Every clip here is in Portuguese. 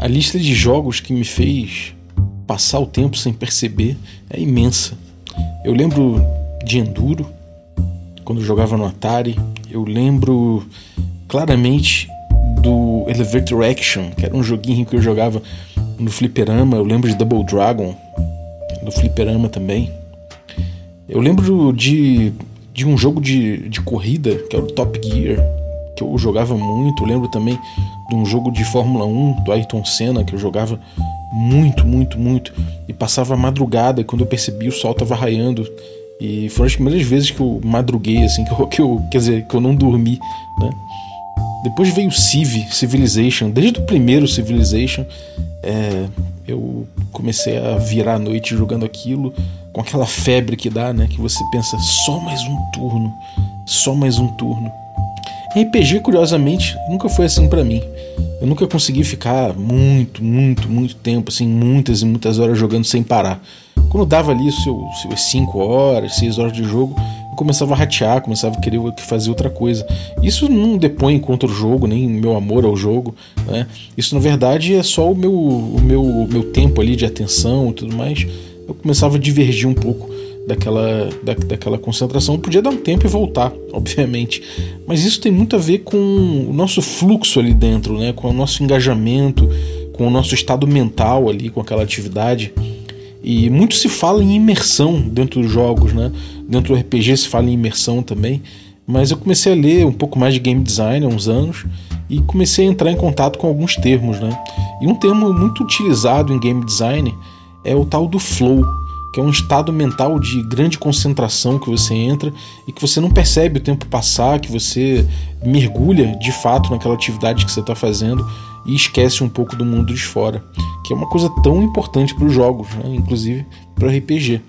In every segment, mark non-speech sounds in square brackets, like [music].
A lista de jogos que me fez passar o tempo sem perceber é imensa. Eu lembro de Enduro, quando jogava no Atari. Eu lembro claramente do Elevator Action, que era um joguinho que eu jogava no Fliperama. Eu lembro de Double Dragon, no Fliperama também. Eu lembro de, de um jogo de, de corrida, que é o Top Gear, que eu jogava muito. Eu lembro também de um jogo de Fórmula 1 do Ayrton Senna, que eu jogava muito, muito, muito. E passava a madrugada, e quando eu percebi o sol tava raiando. E foram as primeiras vezes que eu madruguei, assim, [laughs] que eu, que eu quer dizer, que eu não dormi, né? Depois veio Civ, Civilization. Desde o primeiro Civilization, é, eu comecei a virar a noite jogando aquilo com aquela febre que dá, né? Que você pensa só mais um turno, só mais um turno. RPG, curiosamente, nunca foi assim para mim. Eu nunca consegui ficar muito, muito, muito tempo, assim, muitas e muitas horas jogando sem parar. Quando dava ali seus 5 horas, 6 horas de jogo, eu começava a ratear, começava a querer fazer outra coisa. Isso não depõe contra o jogo, nem meu amor ao jogo. Né? Isso, na verdade, é só o meu, o meu, meu tempo ali de atenção e tudo mais. Eu começava a divergir um pouco daquela, da, daquela concentração. Eu podia dar um tempo e voltar, [laughs] obviamente. Mas isso tem muito a ver com o nosso fluxo ali dentro, né? com o nosso engajamento, com o nosso estado mental ali, com aquela atividade. E muito se fala em imersão dentro dos jogos, né? Dentro do RPG se fala em imersão também. Mas eu comecei a ler um pouco mais de game design há uns anos e comecei a entrar em contato com alguns termos, né? E um termo muito utilizado em game design é o tal do flow, que é um estado mental de grande concentração que você entra e que você não percebe o tempo passar, que você mergulha de fato naquela atividade que você está fazendo e esquece um pouco do mundo de fora, que é uma coisa tão importante para os jogos, né? inclusive para o RPG.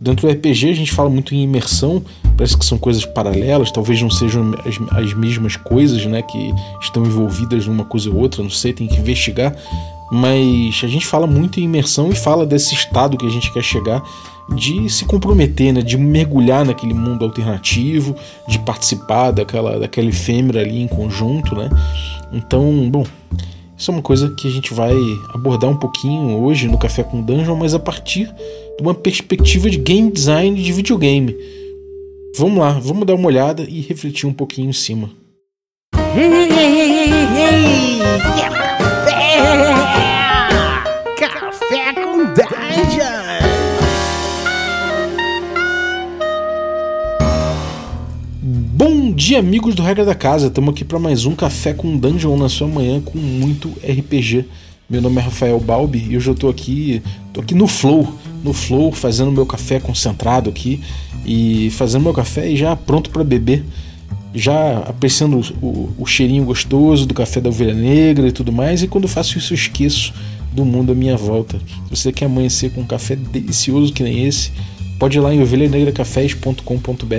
Dentro do RPG a gente fala muito em imersão, parece que são coisas paralelas, talvez não sejam as, as mesmas coisas né, que estão envolvidas numa coisa ou outra, não sei, tem que investigar, mas a gente fala muito em imersão e fala desse estado que a gente quer chegar de se comprometer, né, de mergulhar naquele mundo alternativo, de participar daquela, daquela efêmera ali em conjunto, né? Então, bom, isso é uma coisa que a gente vai abordar um pouquinho hoje no Café com Dungeon, mas a partir de uma perspectiva de game design de videogame. Vamos lá, vamos dar uma olhada e refletir um pouquinho em cima. Dia, amigos do Regra da Casa. Estamos aqui para mais um Café com Dungeon na sua manhã com muito RPG. Meu nome é Rafael Balbi e hoje eu estou aqui, tô aqui no Flow, no Flow, fazendo meu café concentrado aqui e fazendo meu café e já pronto para beber. Já apreciando o, o, cheirinho gostoso do café da ovelha negra e tudo mais. E quando faço isso, eu esqueço do mundo à minha volta. Se você quer amanhecer com um café delicioso que nem esse, pode ir lá em ovelhanegracafés.com.br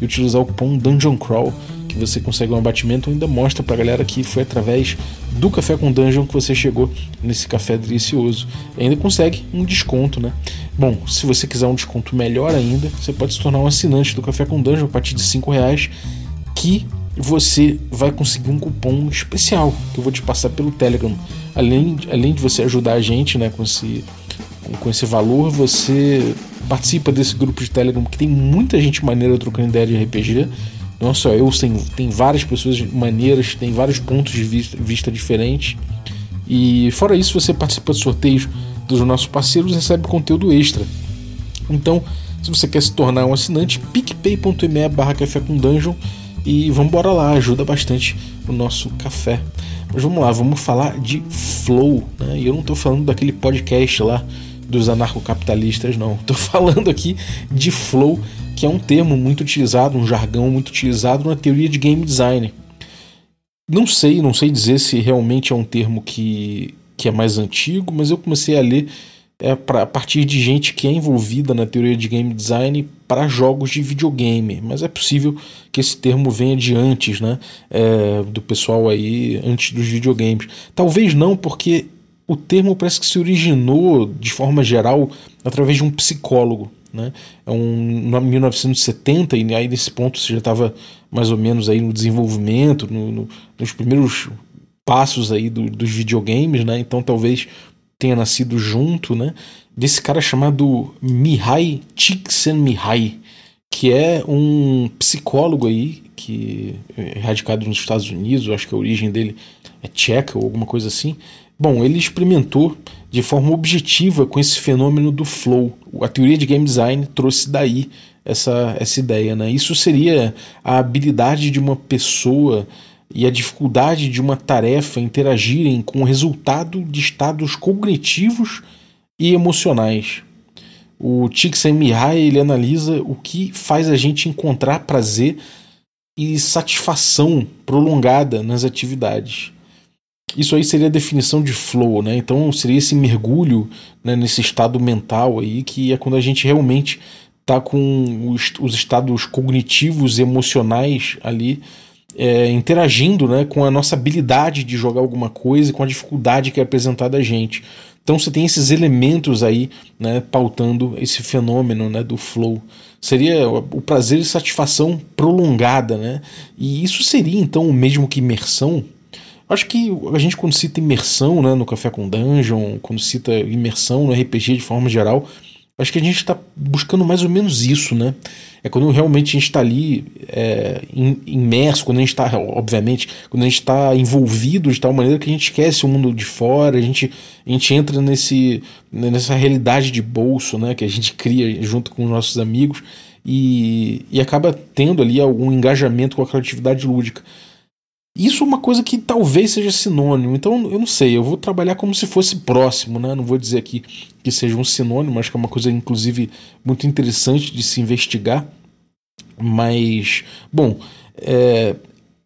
e utilizar o cupom Dungeon Crawl que você consegue um abatimento ainda mostra pra galera que foi através do Café com Dungeon que você chegou nesse café delicioso. E ainda consegue um desconto, né? Bom, se você quiser um desconto melhor ainda, você pode se tornar um assinante do Café com Dungeon a partir de 5 reais, que você vai conseguir um cupom especial que eu vou te passar pelo Telegram. Além, além de você ajudar a gente né, com, esse, com esse valor, você participa desse grupo de Telegram que tem muita gente maneira trocando ideia de RPG. Não só eu, tem, tem várias pessoas maneiras, tem vários pontos de vista, vista diferentes. E fora isso, você participa de sorteios dos nossos parceiros e recebe conteúdo extra. Então, se você quer se tornar um assinante, picpay.me barra café com dungeon e vamos embora lá, ajuda bastante o nosso café. Mas vamos lá, vamos falar de flow, né? E eu não estou falando daquele podcast lá dos anarcocapitalistas, não. Estou [laughs] falando aqui de flow, que é um termo muito utilizado, um jargão muito utilizado na teoria de game design. Não sei, não sei dizer se realmente é um termo que, que é mais antigo, mas eu comecei a ler é, pra, a partir de gente que é envolvida na teoria de game design para jogos de videogame. Mas é possível que esse termo venha de antes, né? É, do pessoal aí, antes dos videogames. Talvez não, porque o termo parece que se originou de forma geral através de um psicólogo. Né? É um, em 1970, e aí nesse ponto você já estava mais ou menos aí no desenvolvimento, no, no, nos primeiros passos aí do, dos videogames, né? Então talvez tenha nascido junto, né? Desse cara chamado Mihai Csikszentmihalyi, que é um psicólogo aí que é radicado nos Estados Unidos, eu acho que a origem dele é tcheca ou alguma coisa assim. Bom, ele experimentou de forma objetiva com esse fenômeno do flow. A teoria de game design trouxe daí essa, essa ideia. Né? Isso seria a habilidade de uma pessoa e a dificuldade de uma tarefa interagirem com o resultado de estados cognitivos e emocionais. O Csikszentmihalyi ele analisa o que faz a gente encontrar prazer e satisfação prolongada nas atividades. Isso aí seria a definição de flow, né? Então seria esse mergulho né, nesse estado mental aí que é quando a gente realmente está com os, os, estados cognitivos emocionais ali é, interagindo né, com a nossa habilidade de jogar alguma coisa e com a dificuldade que é apresentada a gente. Então você tem esses elementos aí né, pautando esse fenômeno né, do flow. Seria o prazer e satisfação prolongada, né? E isso seria então o mesmo que imersão? Acho que a gente, quando cita imersão né, no Café com Dungeon, quando cita imersão no RPG de forma geral, acho que a gente está buscando mais ou menos isso, né? É quando realmente a gente está ali é, imerso, quando a gente está, obviamente, quando a gente está envolvido de tal maneira que a gente esquece o mundo de fora, a gente, a gente entra nesse, nessa realidade de bolso, né? Que a gente [laughs] cria junto com os nossos amigos e, e acaba tendo ali algum engajamento com a criatividade lúdica. Isso é uma coisa que talvez seja sinônimo, então eu não sei, eu vou trabalhar como se fosse próximo, né? Não vou dizer aqui que seja um sinônimo, acho que é uma coisa, inclusive, muito interessante de se investigar. Mas, bom, é,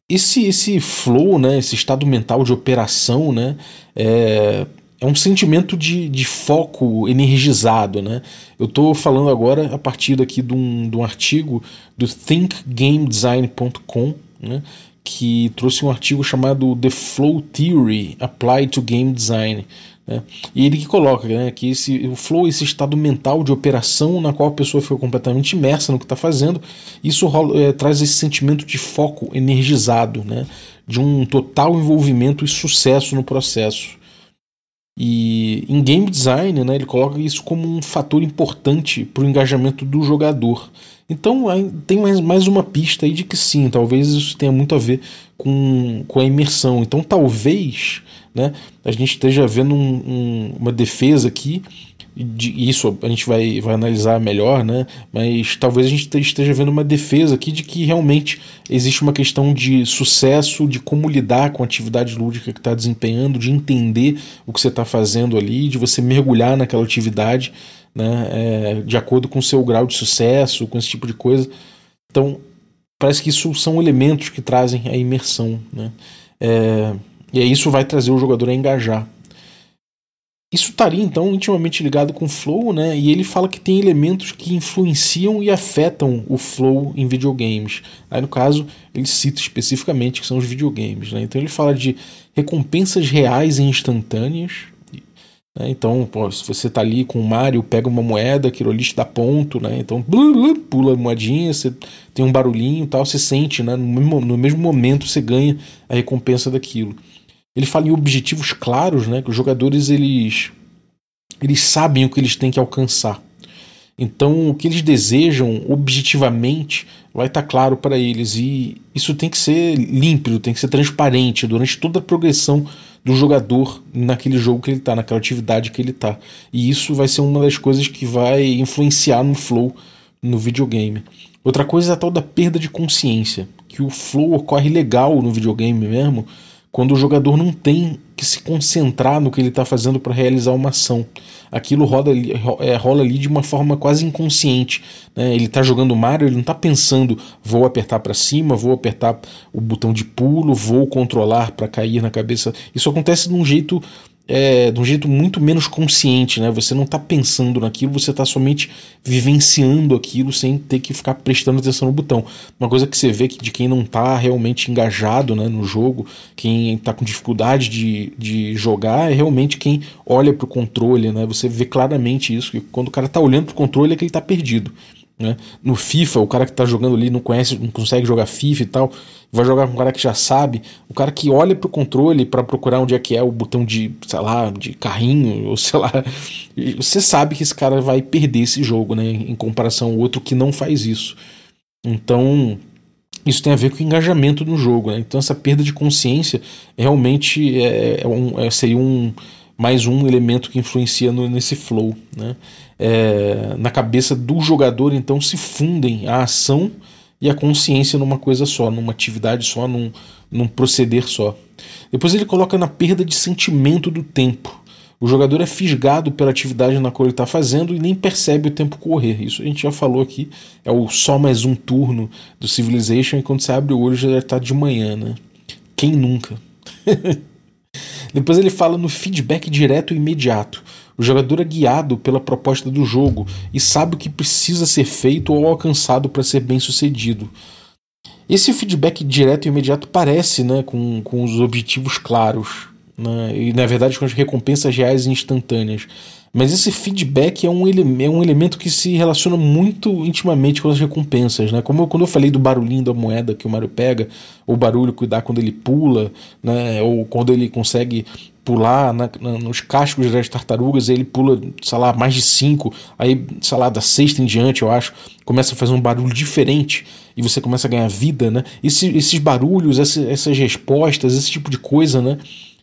esse, esse flow, né, esse estado mental de operação, né, é, é um sentimento de, de foco energizado, né? Eu estou falando agora a partir aqui de um, de um artigo do thinkgamedesign.com, né? Que trouxe um artigo chamado The Flow Theory Applied to Game Design. Né? E ele que coloca né, que esse, o flow é esse estado mental de operação na qual a pessoa fica completamente imersa no que está fazendo, isso rola, é, traz esse sentimento de foco energizado, né, de um total envolvimento e sucesso no processo. E em game design, né, ele coloca isso como um fator importante para o engajamento do jogador. Então tem mais, mais uma pista aí de que sim, talvez isso tenha muito a ver com, com a imersão. Então talvez né, a gente esteja vendo um, um, uma defesa aqui, de, isso a gente vai, vai analisar melhor, né, mas talvez a gente esteja vendo uma defesa aqui de que realmente existe uma questão de sucesso, de como lidar com a atividade lúdica que está desempenhando, de entender o que você está fazendo ali, de você mergulhar naquela atividade né, é, de acordo com o seu grau de sucesso, com esse tipo de coisa. Então, parece que isso são elementos que trazem a imersão. Né? É, e isso vai trazer o jogador a engajar. Isso estaria então intimamente ligado com o flow, né? E ele fala que tem elementos que influenciam e afetam o flow em videogames. Aí no caso, ele cita especificamente que são os videogames, né? Então ele fala de recompensas reais e instantâneas, né? Então, pô, se você tá ali com o Mario, pega uma moeda, aquilo ali te dá ponto, né? Então, pula a moedinha, você tem um barulhinho tal, você sente, né? No mesmo, no mesmo momento você ganha a recompensa daquilo. Ele fala em objetivos claros, né? Que os jogadores eles, eles sabem o que eles têm que alcançar. Então, o que eles desejam objetivamente vai estar tá claro para eles. E isso tem que ser límpido, tem que ser transparente durante toda a progressão do jogador naquele jogo que ele está, naquela atividade que ele está. E isso vai ser uma das coisas que vai influenciar no flow no videogame. Outra coisa é a tal da perda de consciência, que o flow ocorre legal no videogame mesmo, quando o jogador não tem que se concentrar no que ele está fazendo para realizar uma ação. Aquilo roda, é, rola ali de uma forma quase inconsciente. Né? Ele está jogando Mario, ele não está pensando, vou apertar para cima, vou apertar o botão de pulo, vou controlar para cair na cabeça. Isso acontece de um jeito é, de um jeito muito menos consciente, né? Você não está pensando naquilo, você está somente vivenciando aquilo sem ter que ficar prestando atenção no botão. Uma coisa que você vê que de quem não está realmente engajado né, no jogo, quem está com dificuldade de, de jogar, é realmente quem olha para o controle, né? Você vê claramente isso, que quando o cara está olhando para o controle é que ele está perdido. Né? No FIFA, o cara que está jogando ali não conhece, não consegue jogar FIFA e tal, vai jogar com um cara que já sabe, o cara que olha pro controle para procurar onde é que é o botão de, sei lá, de carrinho, [laughs] ou sei lá, você sabe que esse cara vai perder esse jogo, né, em comparação ao outro que não faz isso. Então, isso tem a ver com o engajamento no jogo, né? Então essa perda de consciência realmente é, é um, é, seria um mais um elemento que influencia no, nesse flow, né? É, na cabeça do jogador então se fundem a ação e a consciência numa coisa só, numa atividade só, num, num proceder só. Depois ele coloca na perda de sentimento do tempo. O jogador é fisgado pela atividade na qual ele está fazendo e nem percebe o tempo correr. Isso a gente já falou aqui. É o só mais um turno do Civilization e quando você abre o olho já está de manhã, né? Quem nunca? [laughs] Depois ele fala no feedback direto e imediato. O jogador é guiado pela proposta do jogo e sabe o que precisa ser feito ou alcançado para ser bem sucedido. Esse feedback direto e imediato parece né, com, com os objetivos claros né, e, na verdade, com as recompensas reais e instantâneas. Mas esse feedback é um, é um elemento que se relaciona muito intimamente com as recompensas, né? Como eu, quando eu falei do barulhinho da moeda que o Mario pega, o barulho que dá quando ele pula, né? Ou quando ele consegue pular na, na, nos cascos das tartarugas, ele pula, sei lá, mais de cinco, aí, sei lá, da sexta em diante, eu acho, começa a fazer um barulho diferente e você começa a ganhar vida, né? Esse, esses barulhos, essa, essas respostas, esse tipo de coisa, né?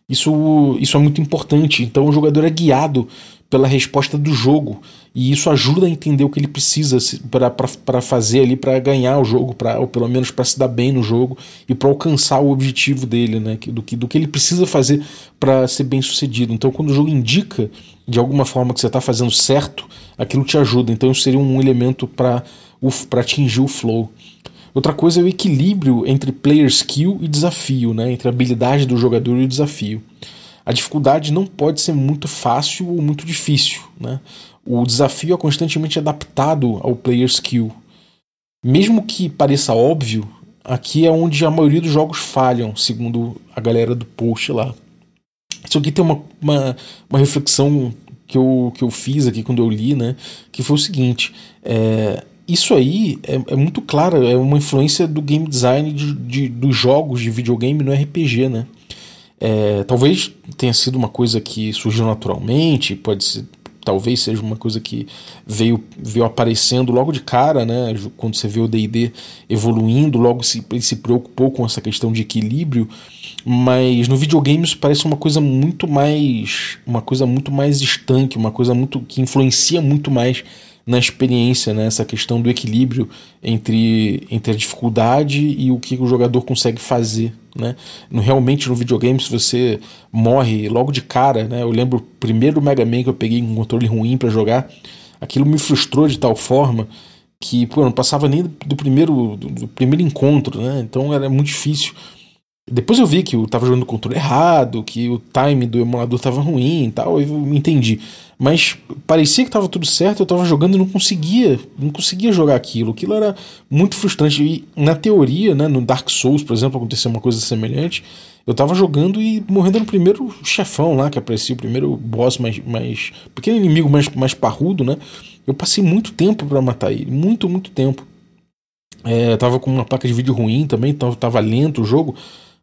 Isso, isso é muito importante. Então o jogador é guiado pela resposta do jogo e isso ajuda a entender o que ele precisa para fazer ali para ganhar o jogo, pra, ou pelo menos para se dar bem no jogo e para alcançar o objetivo dele, né? do, que, do que ele precisa fazer para ser bem sucedido. Então, quando o jogo indica de alguma forma que você está fazendo certo, aquilo te ajuda. Então, seria um elemento para atingir o flow. Outra coisa é o equilíbrio entre player skill e desafio, né? entre a habilidade do jogador e o desafio. A dificuldade não pode ser muito fácil ou muito difícil. Né? O desafio é constantemente adaptado ao player skill. Mesmo que pareça óbvio, aqui é onde a maioria dos jogos falham, segundo a galera do post lá. Isso aqui tem uma, uma, uma reflexão que eu, que eu fiz aqui quando eu li, né? Que foi o seguinte: é, isso aí é, é, muito claro, é uma influência do game design de, de, dos jogos de videogame no RPG, né? É, talvez tenha sido uma coisa que surgiu naturalmente, pode ser, talvez seja uma coisa que veio, veio aparecendo logo de cara, né? Quando você vê o D&D evoluindo, logo se, ele se preocupou com essa questão de equilíbrio, mas no videogame isso parece uma coisa muito mais, uma coisa muito mais estanque, uma coisa muito que influencia muito mais na experiência, né, essa questão do equilíbrio entre, entre a dificuldade e o que o jogador consegue fazer. Né? No, realmente no videogame, se você morre logo de cara, né, eu lembro o primeiro Mega Man que eu peguei um controle ruim para jogar, aquilo me frustrou de tal forma que pô, não passava nem do primeiro, do, do primeiro encontro, né? então era muito difícil. Depois eu vi que eu tava jogando o controle errado, que o time do emulador tava ruim e tal, eu entendi. Mas parecia que tava tudo certo, eu tava jogando e não conseguia, não conseguia jogar aquilo. Aquilo era muito frustrante. E na teoria, né, no Dark Souls, por exemplo, aconteceu uma coisa semelhante. Eu tava jogando e morrendo no primeiro chefão lá que aparecia, o primeiro boss mais. mais pequeno inimigo mais, mais parrudo, né? Eu passei muito tempo para matar ele, muito, muito tempo. É, tava com uma placa de vídeo ruim também, tava lento o jogo.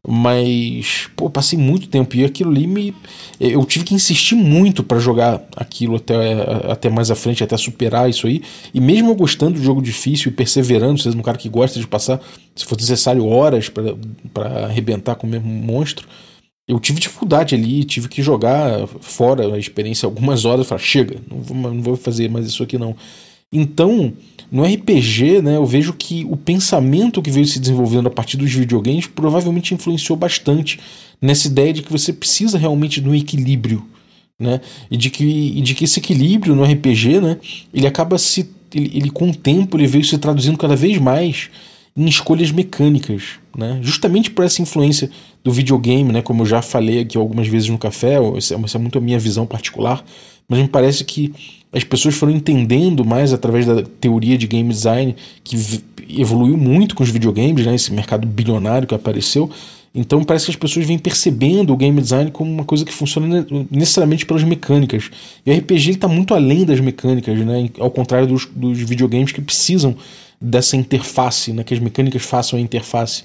Mas, pô, passei muito tempo e aquilo ali me. Eu tive que insistir muito para jogar aquilo até, até mais à frente, até superar isso aí. E mesmo eu gostando de jogo difícil e perseverando, sendo um cara que gosta de passar, se for necessário, horas para arrebentar com o mesmo monstro, eu tive dificuldade ali, tive que jogar fora a experiência algumas horas. Falar, chega, não vou, não vou fazer mais isso aqui não. Então, no RPG, né, eu vejo que o pensamento que veio se desenvolvendo a partir dos videogames provavelmente influenciou bastante nessa ideia de que você precisa realmente de um equilíbrio, né? E de que, e de que esse equilíbrio no RPG, né, ele acaba se ele, ele com o tempo ele veio se traduzindo cada vez mais em escolhas mecânicas, né? Justamente por essa influência do videogame, né? Como eu já falei aqui algumas vezes no café, essa é muito a minha visão particular, mas me parece que as pessoas foram entendendo mais através da teoria de game design que evoluiu muito com os videogames, né, esse mercado bilionário que apareceu, Então parece que as pessoas vêm percebendo o game design como uma coisa que funciona necessariamente pelas mecânicas. E o RPG está muito além das mecânicas, né? ao contrário dos, dos videogames que precisam dessa interface, né? que as mecânicas façam a interface,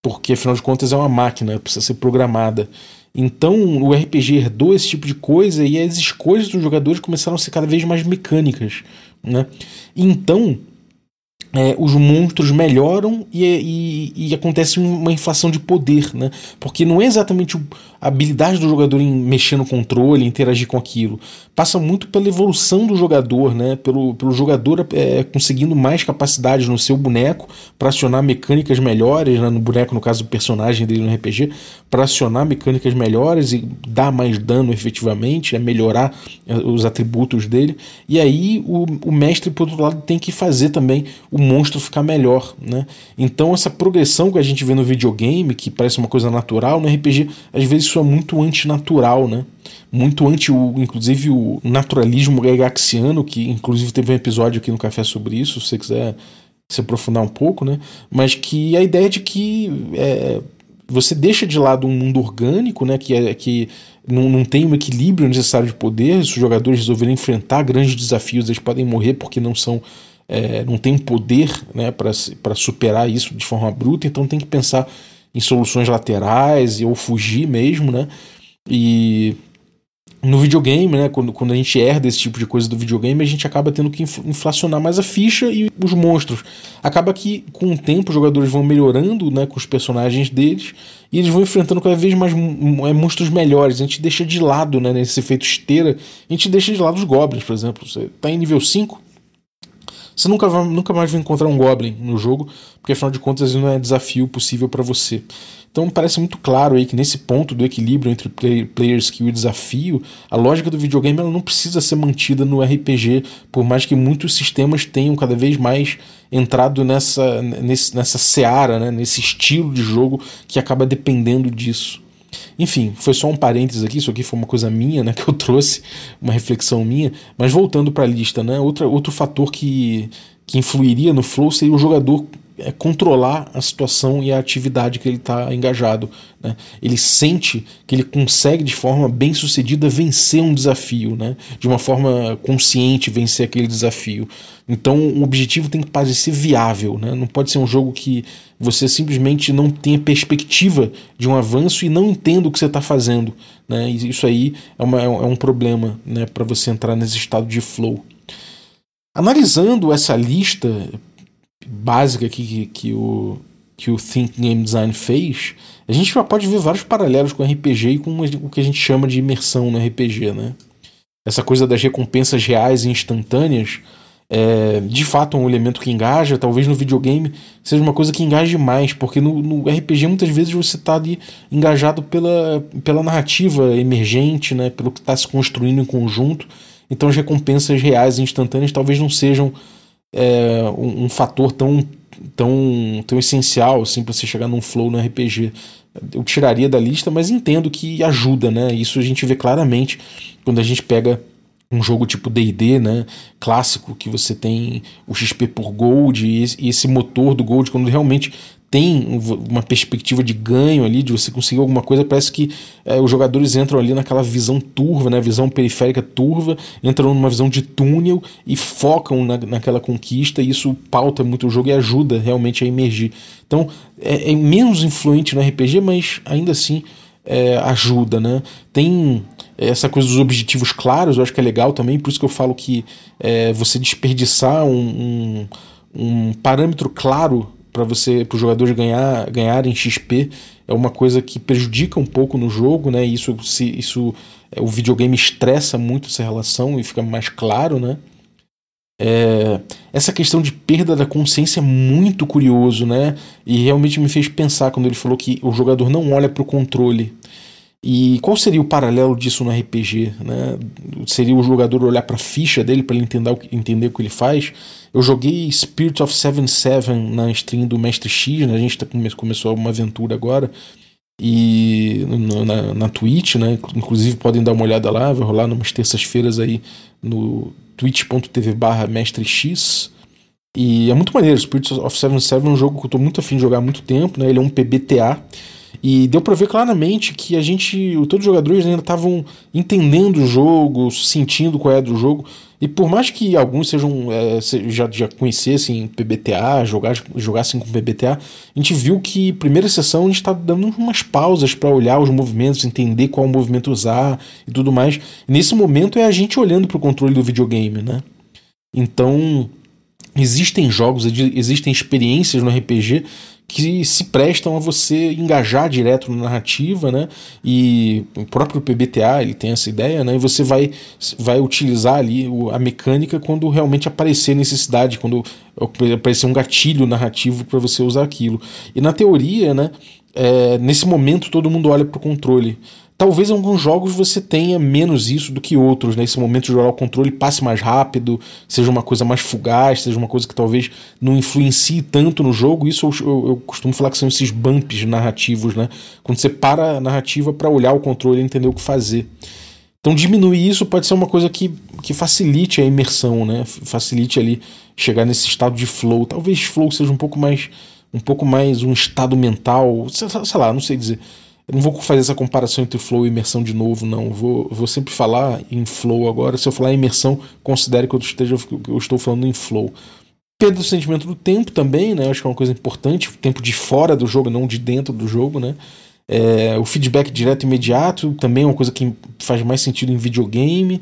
porque afinal de contas é uma máquina, precisa ser programada. Então o RPG herdou esse tipo de coisa e as escolhas dos jogadores começaram a ser cada vez mais mecânicas. Né? Então é, os monstros melhoram e, e, e, acontece uma inflação de poder, né? Porque não é exatamente a habilidade do jogador em mexer no controle, interagir com aquilo. Passa muito pela evolução do jogador, né? Pelo, pelo jogador é, conseguindo mais capacidades no seu boneco para acionar mecânicas melhores, né? no boneco, no caso do personagem dele no RPG, para acionar mecânicas melhores e dar mais dano efetivamente, né? melhorar é, os atributos dele. E aí o, o mestre, por outro lado, tem que fazer também o monstro ficar melhor, né? Então essa progressão que a gente vê no videogame, que parece uma coisa natural, no RPG às vezes isso é muito antinatural, né? Muito anti, o, inclusive, o naturalismo gygaxiano, que inclusive teve um episódio aqui no Café sobre isso, se você quiser se aprofundar um pouco, né? Mas que a ideia de que é, você deixa de lado um mundo orgânico, né? Que, é, que não, não tem um equilíbrio necessário de poder. Se os jogadores resolverem enfrentar grandes desafios, eles podem morrer porque não são é, não tem poder né, para superar isso de forma bruta, então tem que pensar em soluções laterais ou fugir mesmo, né? E no videogame, né, quando, quando a gente herda esse tipo de coisa do videogame, a gente acaba tendo que inflacionar mais a ficha e os monstros. Acaba que, com o tempo, os jogadores vão melhorando né, com os personagens deles e eles vão enfrentando cada vez mais é, monstros melhores. A gente deixa de lado, né, nesse efeito esteira, a gente deixa de lado os goblins, por exemplo. Você está em nível 5, você nunca, vai, nunca mais vai encontrar um Goblin no jogo, porque afinal de contas ele não é desafio possível para você. Então parece muito claro aí que nesse ponto do equilíbrio entre play, player skill e desafio, a lógica do videogame ela não precisa ser mantida no RPG, por mais que muitos sistemas tenham cada vez mais entrado nessa, nesse, nessa seara, né, nesse estilo de jogo que acaba dependendo disso. Enfim, foi só um parênteses aqui, isso aqui foi uma coisa minha, né, [laughs] que eu trouxe, uma reflexão minha, mas voltando para a lista, né, outra, outro fator que, que influiria no flow seria o jogador é controlar a situação e a atividade que ele está engajado. Né? Ele sente que ele consegue de forma bem sucedida vencer um desafio, né? de uma forma consciente vencer aquele desafio. Então o objetivo tem que parecer viável, né? não pode ser um jogo que você simplesmente não tenha perspectiva de um avanço e não entenda o que você está fazendo. Né? E isso aí é, uma, é um problema né? para você entrar nesse estado de flow. Analisando essa lista básica aqui que, que, o, que o Think Game Design fez, a gente já pode ver vários paralelos com RPG e com o que a gente chama de imersão no RPG, né? Essa coisa das recompensas reais e instantâneas é, de fato um elemento que engaja, talvez no videogame seja uma coisa que engaje mais, porque no, no RPG muitas vezes você está ali engajado pela, pela narrativa emergente, né, pelo que está se construindo em conjunto, então as recompensas reais e instantâneas talvez não sejam é, um, um, fator tão, tão, tão essencial assim, para você chegar num flow no RPG. Eu tiraria da lista, mas entendo que ajuda, né? Isso a gente vê claramente quando a gente pega um jogo tipo D&D, né, clássico, que você tem o XP por Gold e esse, esse motor do Gold, quando realmente tem uma perspectiva de ganho ali, de você conseguir alguma coisa, parece que é, os jogadores entram ali naquela visão turva, né, visão periférica turva, entram numa visão de túnel e focam na, naquela conquista, e isso pauta muito o jogo e ajuda realmente a emergir. Então é, é menos influente no RPG, mas ainda assim é, ajuda, né? Tem essa coisa dos objetivos claros, eu acho que é legal também, por isso que eu falo que é, você desperdiçar um, um, um parâmetro claro para você para os jogadores ganhar ganharem XP é uma coisa que prejudica um pouco no jogo, né? Isso se isso é, o videogame estressa muito essa relação e fica mais claro, né? É, essa questão de perda da consciência é muito curioso, né? E realmente me fez pensar quando ele falou que o jogador não olha para o controle. E qual seria o paralelo disso no RPG? Né? Seria o jogador olhar para a ficha dele para ele entender o, que, entender o que ele faz? Eu joguei Spirit of Seven Seven na stream do Mestre X, né? a gente tá, começou uma aventura agora e na, na Twitch, né? Inclusive podem dar uma olhada lá, vai rolar umas terças-feiras aí no twitch.tv barra Mestre X. E é muito maneiro, Spirit of Seven Seven é um jogo que eu estou muito afim de jogar há muito tempo, né? Ele é um PBTA E deu para ver claramente que a gente, todos os jogadores ainda estavam entendendo o jogo, sentindo qual é do jogo. E por mais que alguns sejam é, já, já conhecessem PBTA, jogar, jogassem com PBTA, a gente viu que primeira sessão a gente está dando umas pausas para olhar os movimentos, entender qual movimento usar e tudo mais. E nesse momento é a gente olhando para o controle do videogame, né? Então existem jogos, existem experiências no RPG que se prestam a você engajar direto na narrativa, né? E o próprio PBTA ele tem essa ideia, né? E você vai, vai utilizar ali a mecânica quando realmente aparecer necessidade, quando aparecer um gatilho narrativo para você usar aquilo. E na teoria, né? É, nesse momento todo mundo olha para o controle. Talvez em alguns jogos você tenha menos isso do que outros, né? momento de jogar o controle passe mais rápido, seja uma coisa mais fugaz, seja uma coisa que talvez não influencie tanto no jogo. Isso eu, eu, eu costumo falar que são esses bumps narrativos, né? Quando você para a narrativa para olhar o controle e entender o que fazer. Então diminuir isso pode ser uma coisa que, que facilite a imersão, né? Facilite ali chegar nesse estado de flow. Talvez flow seja um pouco mais um pouco mais um estado mental, sei, sei lá, não sei dizer eu não vou fazer essa comparação entre flow e imersão de novo, não. Vou, vou sempre falar em flow agora. Se eu falar em imersão, considere que eu, esteja, eu estou falando em flow. Perda do sentimento do tempo também, né? Acho que é uma coisa importante. O tempo de fora do jogo, não de dentro do jogo, né? É, o feedback direto e imediato também é uma coisa que faz mais sentido em videogame.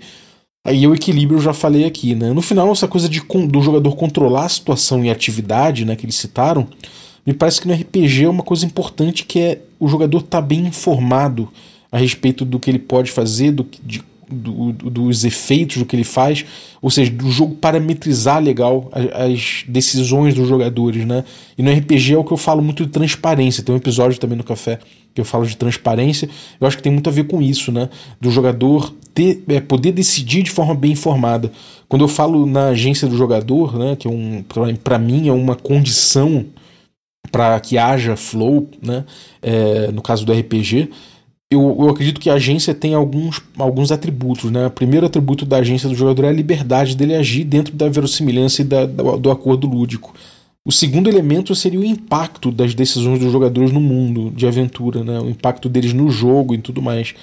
Aí o equilíbrio eu já falei aqui, né? No final, essa coisa de, do jogador controlar a situação e a atividade, né, que eles citaram, me parece que no RPG é uma coisa importante que é o jogador estar tá bem informado a respeito do que ele pode fazer, do, de, do, dos efeitos do que ele faz, ou seja, do jogo parametrizar legal as, as, decisões dos jogadores, né? E no RPG é o que eu falo muito de transparência. Tem um episódio também no Café que eu falo de transparência. Eu acho que tem muito a ver com isso, né? Do jogador ter, é, poder decidir de forma bem informada. Quando eu falo na agência do jogador, né? Que é um, para mim é uma condição para que haja flow, né? É, no caso do RPG, eu, eu, acredito que a agência tem alguns, alguns atributos. Né? O primeiro atributo da agência do jogador é a liberdade dele agir dentro da verossimilhança e da, do acordo lúdico. O segundo elemento seria o impacto das decisões dos jogadores no mundo de aventura, né? o impacto deles no jogo e tudo mais.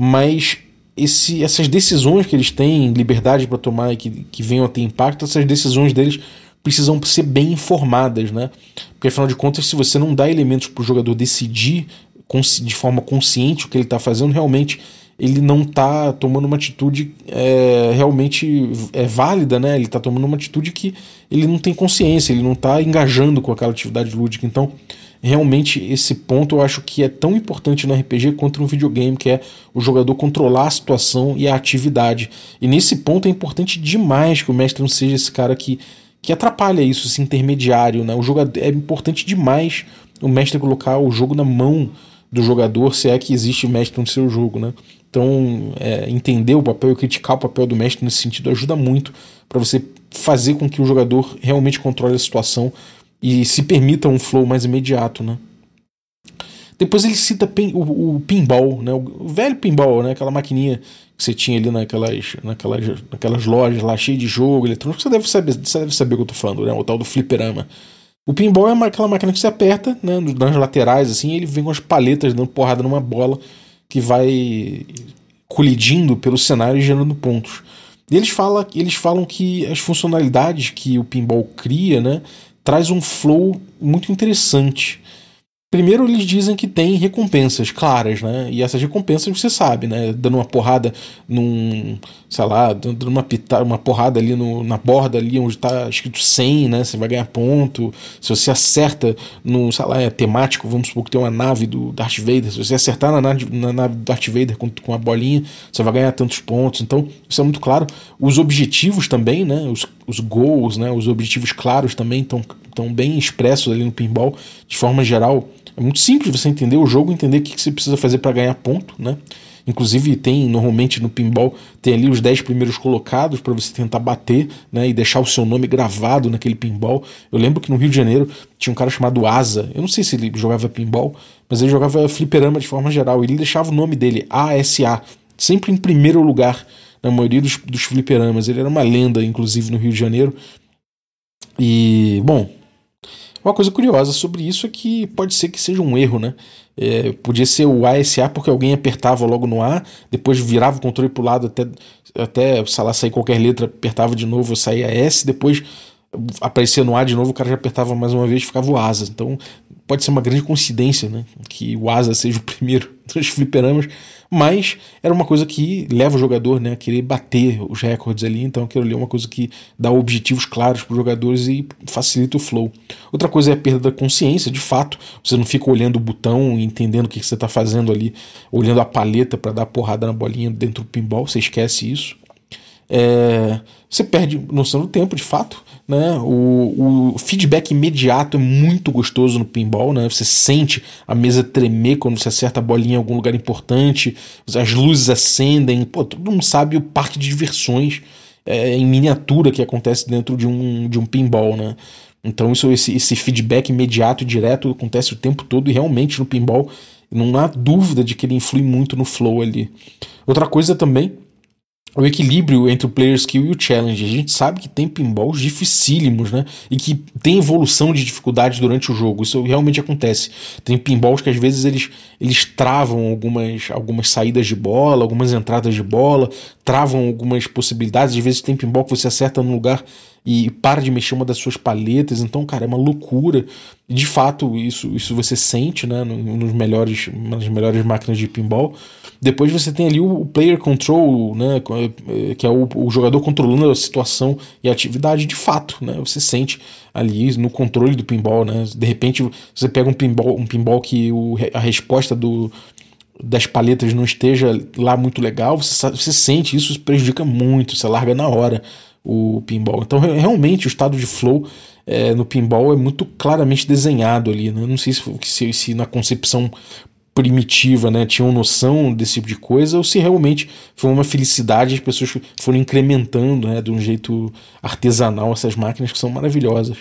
Mas esse, essas decisões que eles têm, liberdade para tomar e que, que venham a ter impacto, essas decisões deles precisam ser bem informadas, né? Porque afinal de contas, se você não dá elementos para o jogador decidir de forma consciente o que ele está fazendo, realmente ele não está tomando uma atitude é, realmente é válida, né? Ele está tomando uma atitude que ele não tem consciência, ele não está engajando com aquela atividade lúdica. Então, realmente, esse ponto eu acho que é tão importante no RPG quanto no videogame, que é o jogador controlar a situação e a atividade. E nesse ponto é importante demais que o mestre não seja esse cara que que atrapalha isso, esse intermediário, né? O jogador é importante demais o mestre colocar o jogo na mão do jogador, se é que existe mestre no seu jogo, né? Então, é, entender o papel e criticar o papel do mestre nesse sentido ajuda muito para você fazer com que o jogador realmente controle a situação e se permita um flow mais imediato, né? Depois ele cita o, o pinball, né? O velho pinball, né? Aquela maquininha que você tinha ali naquelas, naquelas, naquelas lojas lá cheio de jogo eletrônico, você deve saber, você deve saber o que eu tô falando, né? O tal do fliperama. O pinball é aquela máquina que você aperta, né? Nas laterais, assim, ele vem com as paletas dando porrada numa bola que vai colidindo pelo cenário e gerando pontos. E eles, fala, eles falam que as funcionalidades que o pinball cria, né? Traz um flow muito interessante. Primeiro eles dizem que tem recompensas claras, né? E essas recompensas você sabe, né? Dando uma porrada num, sei lá, dando uma, pita, uma porrada ali no, na borda ali onde está escrito 100, né? Você vai ganhar ponto. Se você acerta no, sei lá, é temático, vamos supor que tem uma nave do Darth Vader. Se você acertar na nave, na nave do Darth Vader com, com a bolinha, você vai ganhar tantos pontos. Então, isso é muito claro. Os objetivos também, né? Os, os goals, né? Os objetivos claros também estão bem expressos ali no pinball. De forma geral, é muito simples você entender o jogo, entender o que você precisa fazer para ganhar ponto, né? Inclusive tem normalmente no pinball tem ali os 10 primeiros colocados para você tentar bater, né, e deixar o seu nome gravado naquele pinball. Eu lembro que no Rio de Janeiro tinha um cara chamado Asa. Eu não sei se ele jogava pinball, mas ele jogava fliperama de forma geral. Ele deixava o nome dele ASA, sempre em primeiro lugar na maioria dos, dos fliperamas. Ele era uma lenda, inclusive no Rio de Janeiro. E bom, Uma coisa curiosa sobre isso é que pode ser que seja um erro, né? É, podia ser o ASA porque alguém apertava logo no A, depois virava o controle para o lado até, até sei lá, sair qualquer letra, apertava de novo, saía S, depois aparecia no A de novo, o cara já apertava mais uma vez ficava o asa. Então pode ser uma grande coincidência, né? Que o asa seja o primeiro [laughs] dos fliperamas, mas era uma coisa que leva o jogador né, a querer bater os recordes ali, então aquilo ali é uma coisa que dá objetivos claros para os jogadores e facilita o flow. Outra coisa é a perda da consciência, de fato, você não fica olhando o botão e entendendo o que você está fazendo ali, olhando a paleta para dar porrada na bolinha dentro do pinball, você esquece isso. É, você perde noção do tempo, de fato. Né? O, o, feedback imediato é muito gostoso no pinball. Né? Você sente a mesa tremer quando você acerta a bolinha em algum lugar importante, as luzes acendem. Pô, todo mundo sabe o parque de diversões é, em miniatura que acontece dentro de um, de um pinball. Né? Então, isso, esse, esse feedback imediato e direto acontece o tempo todo e realmente no pinball não há dúvida de que ele influi muito no flow ali. Outra coisa também o equilíbrio entre o player skill e o challenge. A gente sabe que tem pinballs dificílimos, né? E que tem evolução de dificuldade durante o jogo. Isso realmente acontece. Tem pinballs que às vezes eles, eles travam algumas, algumas saídas de bola, algumas entradas de bola, travam algumas possibilidades. Às vezes tem pinball que você acerta num lugar e para de mexer uma das suas paletas. Então, cara, é uma loucura. De fato, isso, isso você sente, né? Nos melhores, nas melhores máquinas de pinball. Depois você tem ali o player control, né, que é o, o, jogador controlando a situação e a atividade de fato, né? Você sente ali no controle do pinball, né? De repente você pega um pinball, um pinball que o, a resposta do, das paletas não esteja lá muito legal, você, você sente isso, isso prejudica muito, você larga na hora o pinball. Então realmente o estado de flow é, no pinball é muito claramente desenhado ali, né? Não sei se, se, se na concepção primitiva, né, tinham noção desse tipo de coisa, ou se realmente foi uma felicidade as pessoas foram incrementando né, de um jeito artesanal essas máquinas que são maravilhosas.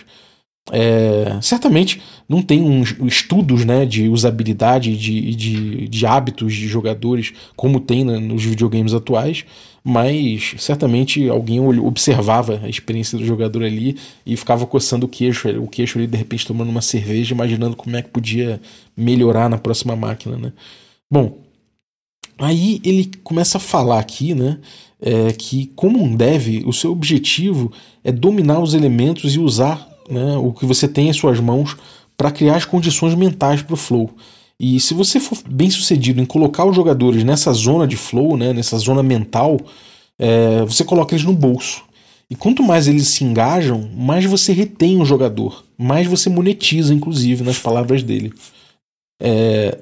É, certamente não tem um, estudos né, de usabilidade de, de, de, hábitos de jogadores como tem né, nos videogames atuais, mas certamente alguém observava a experiência do jogador ali e ficava coçando o queixo, o queixo ali de repente tomando uma cerveja, imaginando como é que podia melhorar na próxima máquina. Né? Bom, aí ele começa a falar aqui né, é, que, como um dev, o seu objetivo é dominar os elementos e usar né, o que você tem em suas mãos para criar as condições mentais para o flow. E se você for bem sucedido em colocar os jogadores nessa zona de flow, né, nessa zona mental, é, você coloca eles no bolso. E quanto mais eles se engajam, mais você retém o jogador, mais você monetiza, inclusive, nas palavras dele. É,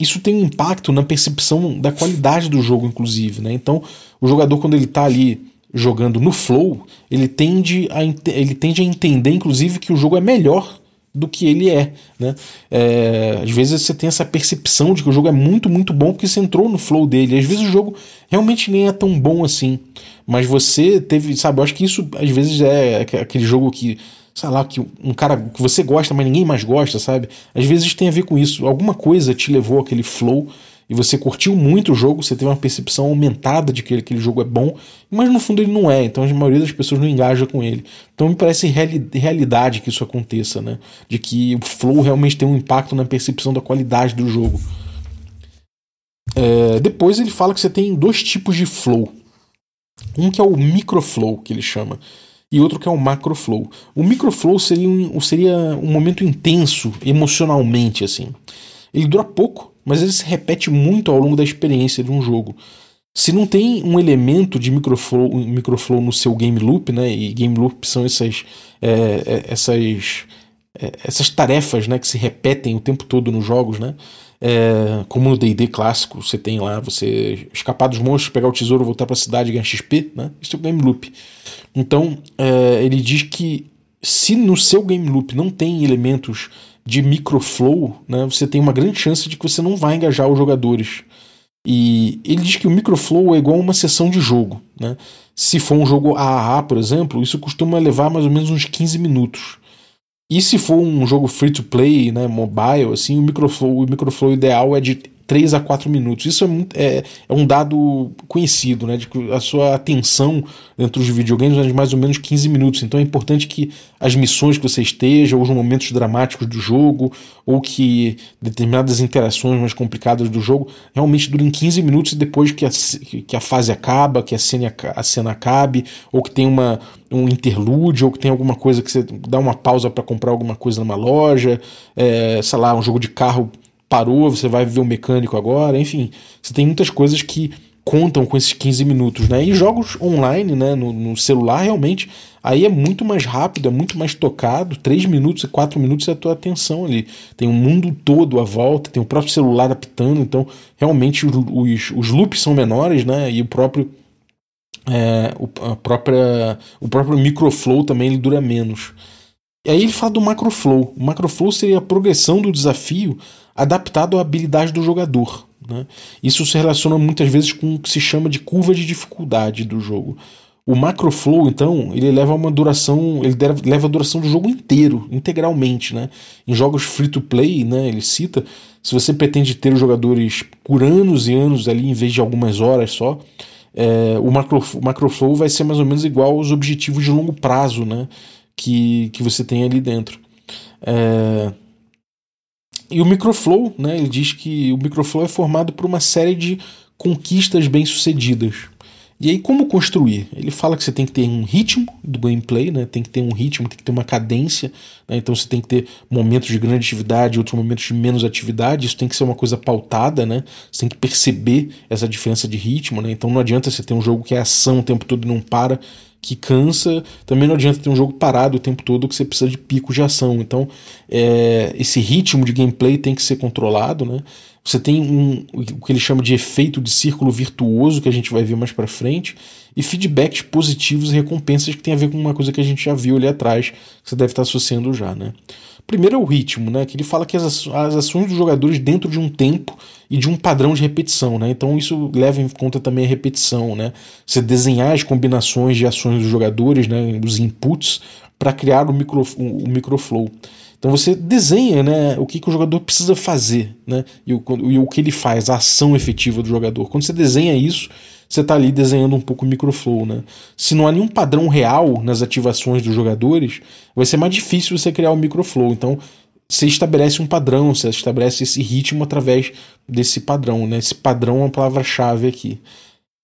isso tem um impacto na percepção da qualidade do jogo, inclusive. Né? Então, o jogador, quando ele está ali jogando no flow, ele tende a, ele tende a entender, inclusive, que o jogo é melhor do que ele é, né? É, às vezes você tem essa percepção de que o jogo é muito, muito bom porque você entrou no flow dele. Às vezes o jogo realmente nem é tão bom assim, mas você teve, sabe? Eu acho que isso às vezes é aquele jogo que, sei lá, que um cara que você gosta, mas ninguém mais gosta, sabe? Às vezes tem a ver com isso. Alguma coisa te levou àquele flow e você curtiu muito o jogo, você teve uma percepção aumentada de que aquele jogo é bom, mas no fundo ele não é, então a maioria das pessoas não engaja com ele. Então me parece reali realidade que isso aconteça, né? De que o flow realmente tem um impacto na percepção da qualidade do jogo. É, depois ele fala que você tem dois tipos de flow. Um que é o microflow, que ele chama, e outro que é o macroflow. O microflow seria um, seria um momento intenso emocionalmente, assim. Ele dura pouco, mas ele se repete muito ao longo da experiência de um jogo. Se não tem um elemento de microflow, microflow no seu game loop, né? E game loop são essas, é, é, essas, é, essas tarefas, né? Que se repetem o tempo todo nos jogos, né? É, como no D&D clássico, você tem lá você escapar dos monstros, pegar o tesouro, voltar para a cidade ganhar XP, né? Isso é o game loop. Então é, ele diz que se no seu game loop não tem elementos de microflow, né, você tem uma grande chance de que você não vai engajar os jogadores. E ele diz que o microflow é igual a uma sessão de jogo. Né? Se for um jogo AAA, por exemplo, isso costuma levar mais ou menos uns 15 minutos. E se for um jogo free to play, né, mobile, assim, o microflow, o microflow ideal é de 3 a 4 minutos. Isso é, é, é, um dado conhecido, né? De que a sua atenção dentro dos videogames é de mais ou menos 15 minutos. Então é importante que as missões que você esteja, ou os momentos dramáticos do jogo, ou que determinadas interações mais complicadas do jogo realmente durem 15 minutos e depois que a, que a fase acaba, que a cena, a cena acabe, ou que tem uma, um interlúdio, ou que tem alguma coisa que você dá uma pausa para comprar alguma coisa numa loja, é, sei lá, um jogo de carro parou, você vai ver o mecânico agora, enfim, você tem muitas coisas que contam com esses 15 minutos, né? E jogos online, né, no, no, celular, realmente, aí é muito mais rápido, é muito mais tocado, 3 minutos e 4 minutos é a tua atenção ali. Tem o mundo todo à volta, tem o próprio celular apitando, então realmente os, os, os loops são menores, né? E o próprio é, o, a própria, o próprio microflow também ele dura menos. E aí ele fala do macroflow. O macroflow seria a progressão do desafio adaptado à habilidade do jogador. Né? Isso se relaciona muitas vezes com o que se chama de curva de dificuldade do jogo. O macroflow, então, ele leva uma duração, ele leva a duração do jogo inteiro, integralmente, né? Em jogos free to play, né, ele cita, se você pretende ter os jogadores por anos e anos ali em vez de algumas horas só, é, o, macro, o macroflow vai ser mais ou menos igual aos objetivos de longo prazo, né, que, que você tem ali dentro. É, e o microflow, né, ele diz que o microflow é formado por uma série de conquistas bem-sucedidas. E aí, como construir? Ele fala que você tem que ter um ritmo do gameplay, né? tem que ter um ritmo, tem que ter uma cadência. Né? Então você tem que ter momentos de grande atividade, outros momentos de menos atividade. Isso tem que ser uma coisa pautada, né? Você tem que perceber essa diferença de ritmo. Né? Então não adianta você ter um jogo que é ação o tempo todo e não para que cansa. Também não adianta ter um jogo parado o tempo todo que você precisa de picos de ação. Então, é, esse ritmo de gameplay tem que ser controlado, né? Você tem um, o que ele chama de efeito de círculo virtuoso, que a gente vai ver mais para frente, e feedbacks positivos e recompensas que tem a ver com uma coisa que a gente já viu ali atrás, que você deve estar associando já, né? Primeiro é o ritmo, né? Que ele fala que as, as ações dos jogadores dentro de um tempo e de um padrão de repetição, né? Então isso leva em conta também a repetição, né? Você desenhar as combinações de ações dos jogadores, né? Os inputs para criar o, micro, o microflow. Então você desenha né, o que, que o jogador precisa fazer né, e, o, e o que ele faz, a ação efetiva do jogador. Quando você desenha isso, você está ali desenhando um pouco o microflow. Né? Se não há nenhum padrão real nas ativações dos jogadores, vai ser mais difícil você criar o microflow. Então você estabelece um padrão, você estabelece esse ritmo através desse padrão. Né? Esse padrão é uma palavra-chave aqui.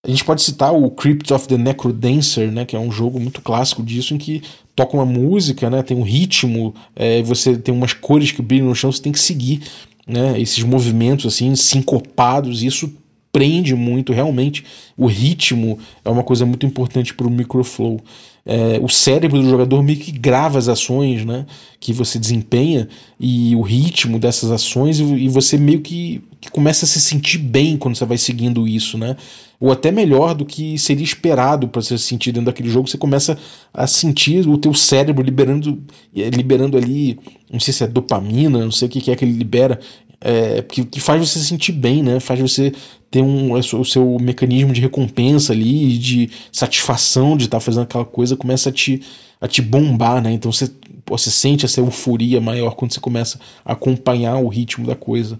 A gente pode citar o Crypt of the Necrodancer, né, que é um jogo muito clássico disso, em que toca uma música, né, tem um ritmo, é, você tem umas cores que brilham no chão, você tem que seguir né, esses movimentos assim sincopados, isso prende muito, realmente. O ritmo é uma coisa muito importante para o microflow. É, o cérebro do jogador meio que grava as ações né, que você desempenha e o ritmo dessas ações, e, e você meio que, que começa a se sentir bem quando você vai seguindo isso, né? ou até melhor do que seria esperado para você sentir dentro daquele jogo, você começa a sentir o teu cérebro liberando, liberando ali, não sei se é dopamina, não sei o que é que ele libera, é, que, que, faz você se sentir bem, né? Faz você ter um, o seu mecanismo de recompensa ali, de satisfação de estar tá fazendo aquela coisa, começa a te, a te bombar, né? Então você, você sente essa euforia maior quando você começa a acompanhar o ritmo da coisa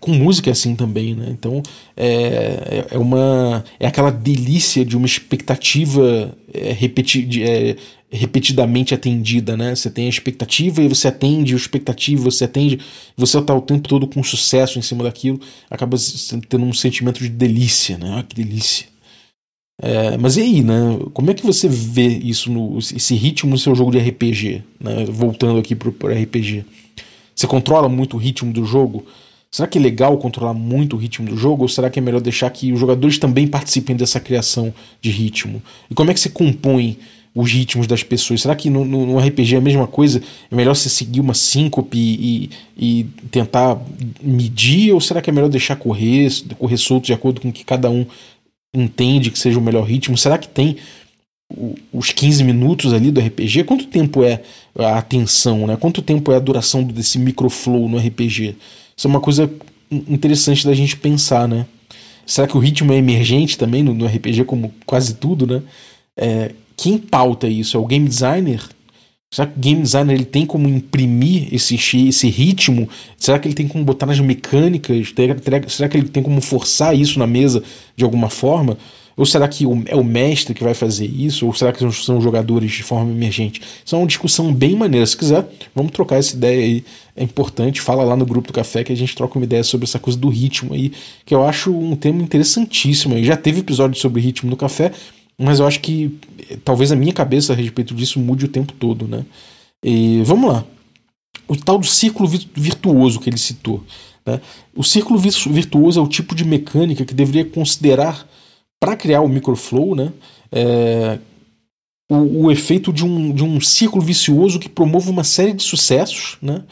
com música é assim também, né? Então é, é, é uma é aquela delícia de uma expectativa é, repeti, é, repetidamente atendida, né? Você tem a expectativa e você atende a expectativa, você atende, você está o tempo todo com sucesso em cima daquilo, acaba tendo um sentimento de delícia, né? Ah, que delícia. É, mas e aí, né? Como é que você vê isso no esse ritmo no seu jogo de RPG, né? Voltando aqui para o RPG, você controla muito o ritmo do jogo? Será que é legal controlar muito o ritmo do jogo ou será que é melhor deixar que os jogadores também participem dessa criação de ritmo? E como é que você compõe os ritmos das pessoas? Será que no, no, no RPG é a mesma coisa? É melhor você seguir uma síncope e, e, tentar medir ou será que é melhor deixar correr, correr solto de acordo com o que cada um entende que seja o melhor ritmo? Será que tem os 15 minutos ali do RPG? Quanto tempo é a atenção, né? Quanto tempo é a duração desse microflow no RPG? Isso é uma coisa interessante da gente pensar, né? Será que o ritmo é emergente também no, no RPG, como quase tudo, né? É, quem pauta isso? É o game designer? Será que o game designer ele tem como imprimir esse, esse ritmo? Será que ele tem como botar nas mecânicas? Será que ele tem como forçar isso na mesa de alguma forma? Ou será que é o mestre que vai fazer isso? Ou será que são jogadores de forma emergente? Isso é uma discussão bem maneira. Se quiser, vamos trocar essa ideia aí. É importante. Fala lá no grupo do café que a gente troca uma ideia sobre essa coisa do ritmo aí, que eu acho um tema interessantíssimo. Já teve episódio sobre ritmo no café, mas eu acho que eh, talvez a minha cabeça a respeito disso mude o tempo todo, né? E vamos lá. O tal do círculo virtuoso que ele citou. Né? O círculo virtuoso é o tipo de mecânica que deveria considerar para criar o microflow, né? É, o, o, efeito de um, de um círculo vicioso que promove uma série de sucessos, né?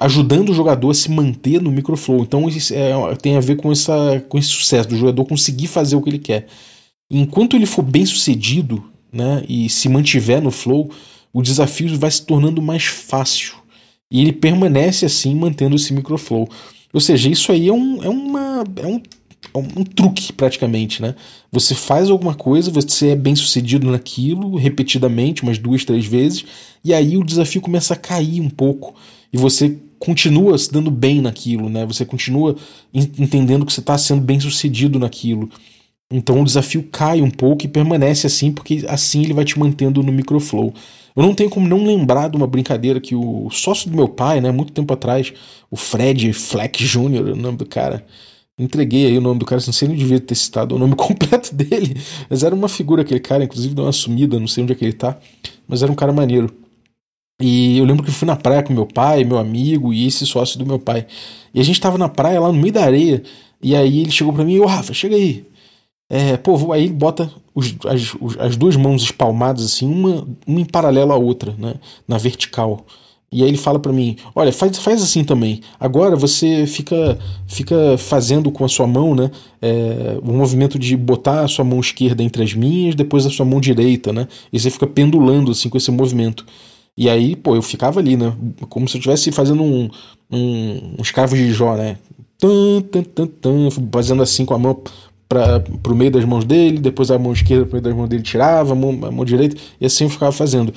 ajudando o jogador a se manter no microflow. Então isso é, tem a ver com, essa, com esse sucesso do jogador conseguir fazer o que ele quer enquanto ele for bem sucedido né, e se mantiver no flow, o desafio vai se tornando mais fácil. E ele permanece assim, mantendo esse microflow. Ou seja, isso aí é um, é uma, é um, é um truque praticamente, né? Você faz alguma coisa, você é bem sucedido naquilo, repetidamente, umas duas, três vezes, e aí o desafio começa a cair um pouco. E você continua se dando bem naquilo, né? Você continua entendendo que você está sendo bem sucedido naquilo. Então o desafio cai um pouco e permanece assim, porque assim ele vai te mantendo no microflow. Eu não tenho como não lembrar de uma brincadeira que o sócio do meu pai, né, muito tempo atrás, o Fred Fleck Jr., o nome do cara, entreguei aí o nome do cara, não sei nem devia ter citado o nome [laughs] completo dele, mas era uma figura aquele cara, inclusive deu uma sumida, não sei onde é que ele tá, mas era um cara maneiro. E eu lembro que eu fui na praia com meu pai, meu amigo e esse sócio do meu pai. E a gente tava na praia lá no meio da areia, e aí ele chegou para mim, ô Rafa, chega aí. É, pô, aí ele bota os, as, as duas mãos espalmadas assim, uma, uma em paralelo à outra, né, na vertical. E aí ele fala para mim, olha, faz, faz assim também. Agora você fica fica fazendo com a sua mão, né, é, o movimento de botar a sua mão esquerda entre as minhas, depois a sua mão direita, né, e você fica pendulando assim com esse movimento. E aí, pô, eu ficava ali, né, como se eu estivesse fazendo um, um, uns cravos de Jó, né, tum, tum, tum, tum, fazendo assim com a mão para o meio das mãos dele, depois a mão esquerda para o meio das mãos dele tirava, a mão, a mão direita, e assim eu ficava fazendo.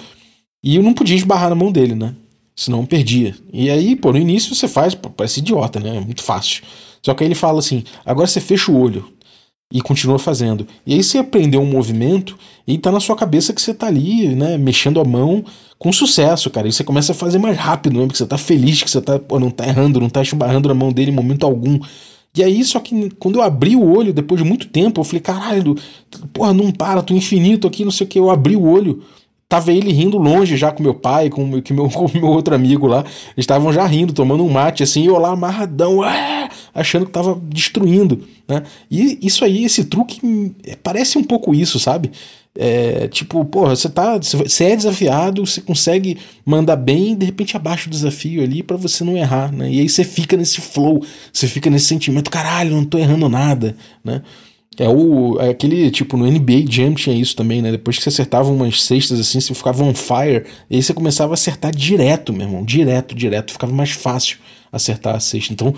E eu não podia esbarrar na mão dele, né? Senão perdia. E aí, pô, no início você faz, pô, parece idiota, né? É muito fácil. Só que aí ele fala assim: agora você fecha o olho e continua fazendo. E aí você aprendeu um movimento e tá na sua cabeça que você tá ali, né, mexendo a mão com sucesso, cara. E você começa a fazer mais rápido, né? Porque você tá feliz que você tá, pô, não tá errando, não tá esbarrando na mão dele em momento algum. E aí, só que quando eu abri o olho, depois de muito tempo, eu falei, caralho, porra, não para, tô infinito aqui, não sei o que. Eu abri o olho, tava ele rindo longe já com meu pai, com, meu, [laughs] com, meu, com meu outro amigo lá. Eles estavam já rindo, tomando um mate, assim, e eu lá amarradão, ah, achando que tava destruindo, né? E isso aí, esse truque, parece um pouco isso, sabe? É, tipo, porra, você tá. É desafiado, você consegue mandar bem de repente abaixa o desafio ali para você não errar, né? E aí você fica nesse flow, você fica nesse sentimento, caralho, não tô errando nada, né? É o é aquele tipo no NBA Jam tinha isso também, né? Depois que você acertava umas cestas assim, você ficava on fire, e aí você começava a acertar direto, meu irmão, direto, direto, ficava mais fácil acertar a cesta. Então,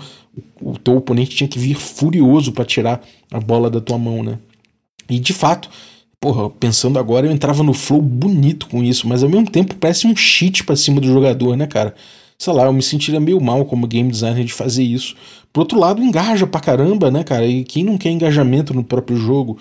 o, o teu oponente tinha que vir furioso para tirar a bola da tua mão, né? E de fato, porra, pensando agora, eu entrava no flow bonito com isso, mas ao mesmo tempo parece um cheat pra cima do jogador, né, cara? Sei lá, eu me sentiria meio mal como game designer de fazer isso. Por outro lado, engaja pra caramba, né, cara? E quem não quer engajamento no próprio jogo?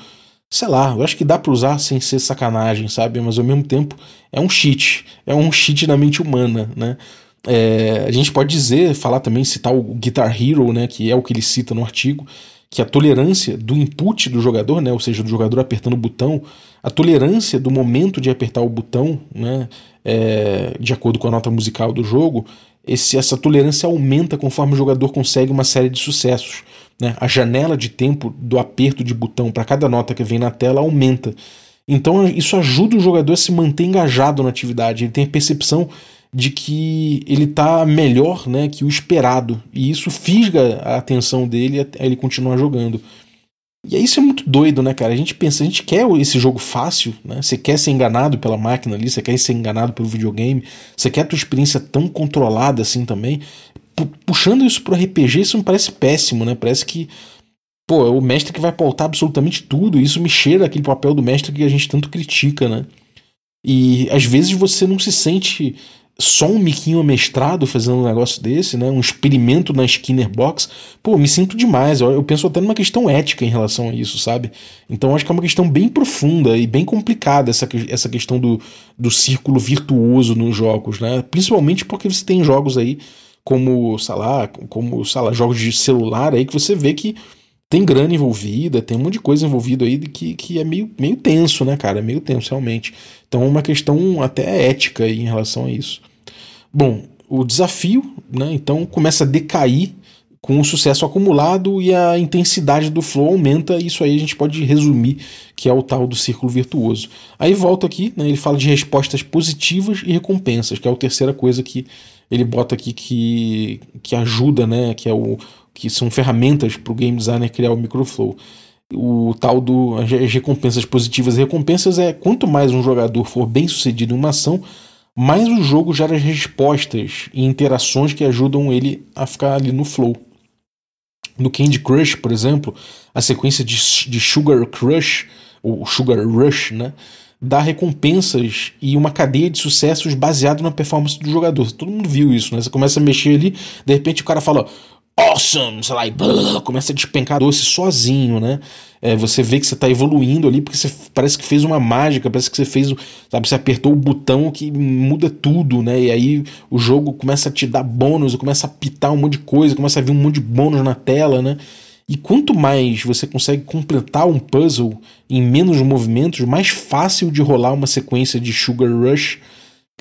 Sei lá, eu acho que dá pra usar sem ser sacanagem, sabe? Mas ao mesmo tempo é um cheat. É um cheat na mente humana, né? É, a gente pode dizer, falar também, citar o Guitar Hero, né? Que é o que ele cita no artigo que a tolerância do input do jogador, né, ou seja, do jogador apertando o botão, a tolerância do momento de apertar o botão, né, é, de acordo com a nota musical do jogo, esse, essa tolerância aumenta conforme o jogador consegue uma série de sucessos. Né? A janela de tempo do aperto de botão para cada nota que vem na tela aumenta. Então isso ajuda o jogador a se manter engajado na atividade. Ele tem a percepção de que ele tá melhor né, que o esperado. E isso fisga a atenção dele até ele continuar jogando. E isso é muito doido, né, cara? A gente pensa, a gente quer esse jogo fácil, né? Você quer ser enganado pela máquina ali, você quer ser enganado pelo videogame, você quer a tua experiência tão controlada assim também. Puxando isso pro RPG, isso me parece péssimo, né? Parece que, pô, é o mestre que vai pautar absolutamente tudo, e isso me cheira aquele papel do mestre que a gente tanto critica, né? E às vezes você não se sente só um miquinho amestrado fazendo um negócio desse, né? Um experimento na Skinner Box. Pô, me sinto demais. Eu, eu penso até numa questão ética em relação a isso, sabe? Então acho que é uma questão bem profunda e bem complicada essa, essa questão do, do círculo virtuoso nos jogos, né? Principalmente porque você tem jogos aí como, sei lá, como, sei lá, jogos de celular aí que você vê que tem grana envolvida, tem um monte de coisa envolvida aí que, que é meio, meio tenso, né, cara? É meio tenso, realmente. Então é uma questão até ética aí em relação a isso. Bom, o desafio, né, então, começa a decair com o sucesso acumulado e a intensidade do flow aumenta, isso aí a gente pode resumir que é o tal do círculo virtuoso. Aí volta aqui, né, ele fala de respostas positivas e recompensas, que é a terceira coisa que ele bota aqui que, que ajuda, né, que é o, que são ferramentas para o game designer criar o microflow. O tal do as recompensas positivas e recompensas é quanto mais um jogador for bem sucedido em uma ação, mais o jogo gera respostas e interações que ajudam ele a ficar ali no flow. No Candy Crush, por exemplo, a sequência de, de Sugar Crush, ou Sugar Rush, né? dá recompensas e uma cadeia de sucessos baseado na performance do jogador. Todo mundo viu isso, né? Você começa a mexer ali, de repente o cara fala: awesome, sei lá, e blá, começa a despencar doce sozinho, né? É, você vê que você está evoluindo ali, porque você parece que fez uma mágica, parece que você fez, sabe, você apertou o botão que muda tudo, né? E aí o jogo começa a te dar bônus, começa a pitar um monte de coisa, começa a vir um monte de bônus na tela, né? E quanto mais você consegue completar um puzzle em menos movimentos, mais fácil de rolar uma sequência de Sugar Rush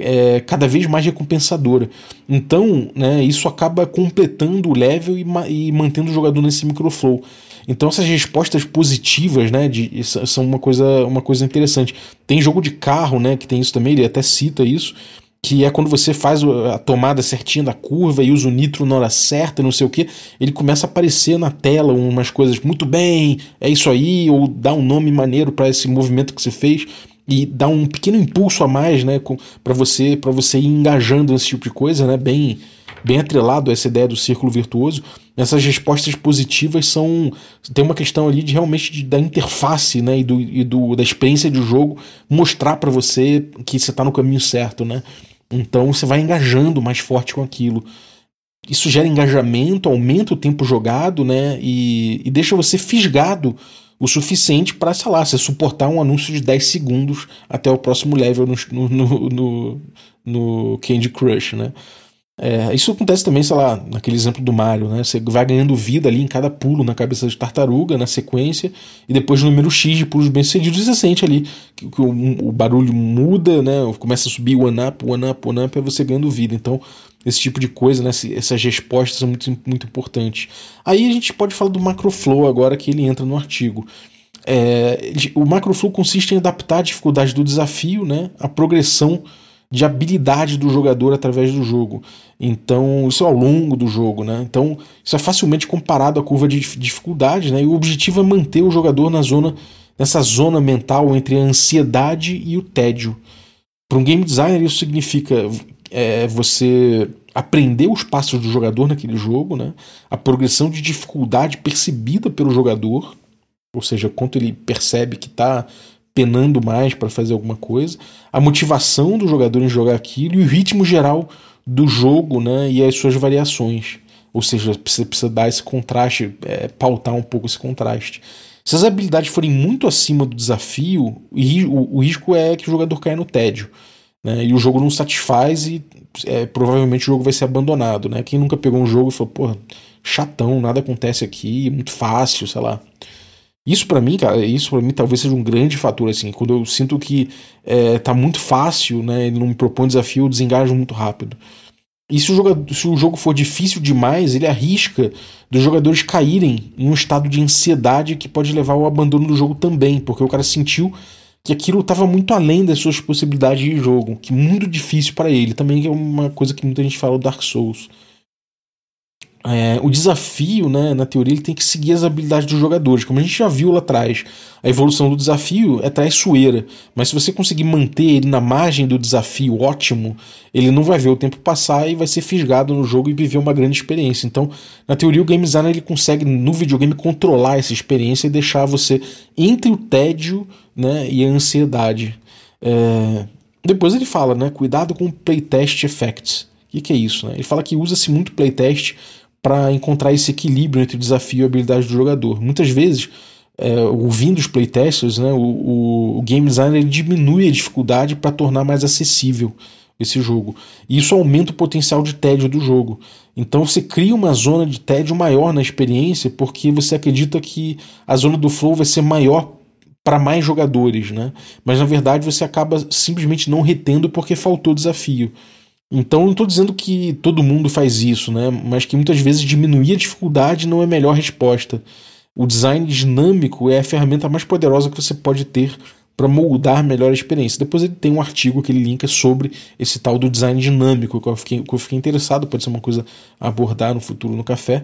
é, cada vez mais recompensadora. Então, né, isso acaba completando o level e, e, mantendo o jogador nesse microflow. Então essas respostas positivas, né, de, são uma coisa, uma coisa interessante. Tem jogo de carro, né, que tem isso também, ele até cita isso, que é quando você faz a tomada certinha da curva e usa o nitro na hora certa, não sei o que, ele começa a aparecer na tela umas coisas muito bem, é isso aí, ou dá um nome maneiro para esse movimento que você fez e dá um pequeno impulso a mais, né, para você para você ir engajando nesse tipo de coisa, né, bem bem atrelado a essa ideia do círculo virtuoso. Essas respostas positivas são tem uma questão ali de realmente de, da interface, né, e, do, e do, da experiência de jogo mostrar para você que você está no caminho certo, né. Então você vai engajando mais forte com aquilo. Isso gera engajamento, aumenta o tempo jogado, né, e, e deixa você fisgado o suficiente para, sei lá, você suportar um anúncio de 10 segundos até o próximo level no, no, no, no Candy Crush, né? É, isso acontece também, sei lá, naquele exemplo do Mario, né? Você vai ganhando vida ali em cada pulo na cabeça de tartaruga, na sequência, e depois no número X de pulos bem-sucedidos, você sente ali que, que o, o, barulho muda, né? Começa a subir o one-up, one-up, one-up, é você ganhando vida. Então, esse tipo de coisa, né? essas respostas são muito, muito importantes. Aí a gente pode falar do macroflow agora que ele entra no artigo. É, o macroflow consiste em adaptar a dificuldade do desafio, né, a progressão de habilidade do jogador através do jogo. Então, isso é ao longo do jogo, né? Então, isso é facilmente comparado à curva de dificuldade, né? E o objetivo é manter o jogador na zona, nessa zona mental entre a ansiedade e o tédio. Para um game designer, isso significa é você aprender os passos do jogador naquele jogo, né? a progressão de dificuldade percebida pelo jogador, ou seja, quanto ele percebe que está penando mais para fazer alguma coisa, a motivação do jogador em jogar aquilo e o ritmo geral do jogo né? e as suas variações. Ou seja, você precisa dar esse contraste, é, pautar um pouco esse contraste. Se as habilidades forem muito acima do desafio, o, o risco é que o jogador caia no tédio. Né? E o jogo não satisfaz e é, provavelmente o jogo vai ser abandonado. Né? Quem nunca pegou um jogo e falou, pô, chatão, nada acontece aqui, muito fácil, sei lá. Isso para mim, cara, isso para mim talvez seja um grande fator, assim, quando eu sinto que é, tá muito fácil, né, ele não me propõe desafio, eu desengajo muito rápido. E se o, jogador, se o jogo for difícil demais, ele arrisca dos jogadores caírem em um estado de ansiedade que pode levar ao abandono do jogo também, porque o cara sentiu que aquilo estava muito além das suas possibilidades de jogo, que muito difícil para ele. Também é uma coisa que muita gente fala do Dark Souls. É, o desafio, né, na teoria, ele tem que seguir as habilidades dos jogadores. Como a gente já viu lá atrás, a evolução do desafio é traiçoeira. Mas se você conseguir manter ele na margem do desafio ótimo, ele não vai ver o tempo passar e vai ser fisgado no jogo e viver uma grande experiência. Então, na teoria, o game designer ele consegue no videogame controlar essa experiência e deixar você entre o tédio né, e a ansiedade. É, depois ele fala, né? Cuidado com playtest effects. O que, que é isso? Né? Ele fala que usa-se muito playtest para encontrar esse equilíbrio entre o desafio e a habilidade do jogador. Muitas vezes, é, ouvindo os playtesters, né, o, o, o game designer ele diminui a dificuldade para tornar mais acessível esse jogo. E isso aumenta o potencial de tédio do jogo. Então você cria uma zona de tédio maior na experiência porque você acredita que a zona do flow vai ser maior para mais jogadores, né? Mas na verdade você acaba simplesmente não retendo porque faltou desafio. Então não estou dizendo que todo mundo faz isso, né? mas que muitas vezes diminuir a dificuldade não é a melhor resposta. O design dinâmico é a ferramenta mais poderosa que você pode ter para moldar melhor a experiência. Depois ele tem um artigo que ele linka sobre esse tal do design dinâmico, que eu fiquei, que eu fiquei interessado, pode ser uma coisa a abordar no futuro no café.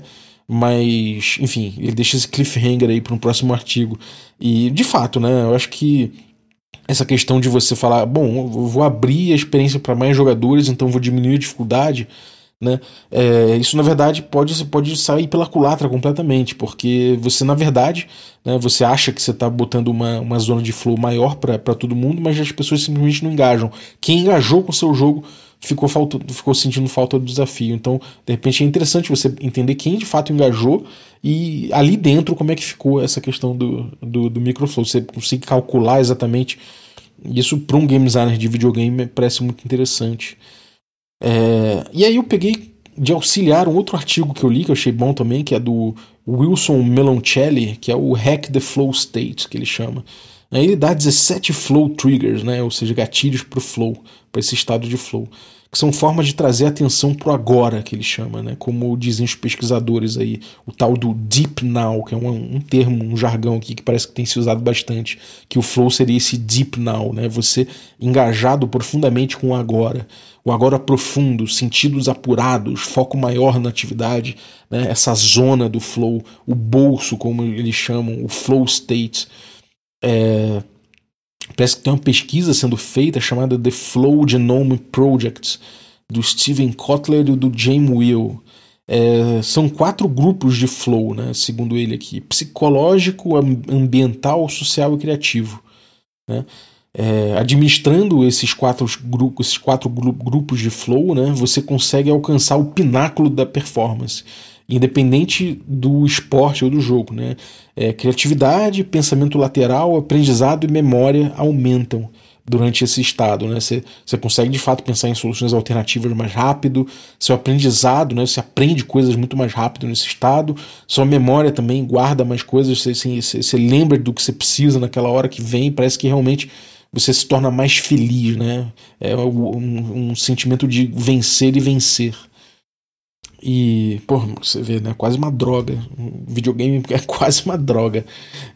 Mas, enfim, ele deixa esse cliffhanger aí para um próximo artigo. E, de fato, né, eu acho que essa questão de você falar, bom, vou abrir a experiência para mais jogadores, então vou diminuir a dificuldade, né? É, isso na verdade pode pode sair pela culatra completamente, porque você na verdade, né, você acha que você está botando uma, uma zona de flow maior para todo mundo, mas as pessoas simplesmente não engajam. Quem engajou com o seu jogo ficou, falta, ficou sentindo falta do desafio. Então, de repente, é interessante você entender quem de fato engajou e ali dentro como é que ficou essa questão do, do, do microflow. Você consegue calcular exatamente isso para um game designer de videogame parece muito interessante. É, e aí eu peguei de auxiliar um outro artigo que eu li, que eu achei bom também, que é do Wilson Meloncelli, que é o Hack the Flow State, que ele chama. Aí ele dá 17 flow triggers, né? ou seja, gatilhos para o flow, para esse estado de flow, que são formas de trazer atenção para o agora, que ele chama, né? como dizem os pesquisadores aí, o tal do deep now, que é um, um termo, um jargão aqui que parece que tem se usado bastante, que o flow seria esse deep now, né? você engajado profundamente com o agora, o agora profundo, sentidos apurados, foco maior na atividade, né? essa zona do flow, o bolso, como eles chamam, o flow state é, parece que tem uma pesquisa sendo feita chamada The Flow Genome Project, do Steven Kotler e do James Will. É, são quatro grupos de flow, né, segundo ele aqui: psicológico, ambiental, social e criativo. Né? É, administrando esses quatro, grupos, esses quatro grupos de flow, né, você consegue alcançar o pináculo da performance independente do esporte ou do jogo. Né? É, criatividade, pensamento lateral, aprendizado e memória aumentam durante esse estado. Né? Você, consegue de fato pensar em soluções alternativas mais rápido, seu aprendizado, né? você aprende coisas muito mais rápido nesse estado, sua memória também guarda mais coisas, você, você, você lembra do que você precisa naquela hora que vem, parece que realmente você se torna mais feliz, né? É um, um sentimento de vencer e vencer. E, pô, você vê, né? Quase uma droga. Um videogame [laughs] é quase uma droga.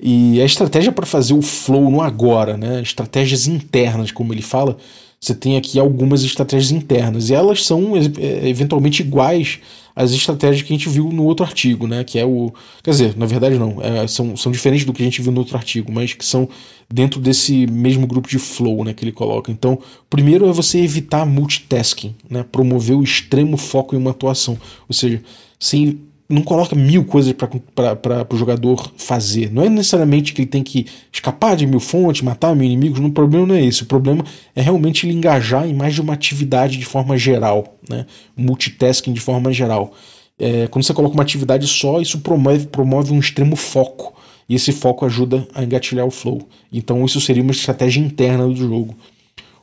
E a estratégia para fazer o flow no agora, né? Estratégias internas, como ele fala, você tem aqui algumas estratégias internas. E elas são é, eventualmente iguais as estratégias que a gente viu no outro artigo, né? Que é o. Quer dizer, na verdade não, é, são, são diferentes do que a gente viu no outro artigo, mas que são dentro desse mesmo grupo de flow né, que ele coloca. Então, primeiro é você evitar multitasking, né? Promover o extremo foco em uma atuação. Ou seja, sem não coloca mil coisas para o jogador fazer. Não é necessariamente que ele tem que escapar de mil fontes, matar mil inimigos. O problema não é esse. O problema é realmente ele engajar em mais de uma atividade de forma geral, né? multitasking de forma geral. É, quando você coloca uma atividade só, isso promove, promove um extremo foco. E esse foco ajuda a engatilhar o flow. Então, isso seria uma estratégia interna do jogo.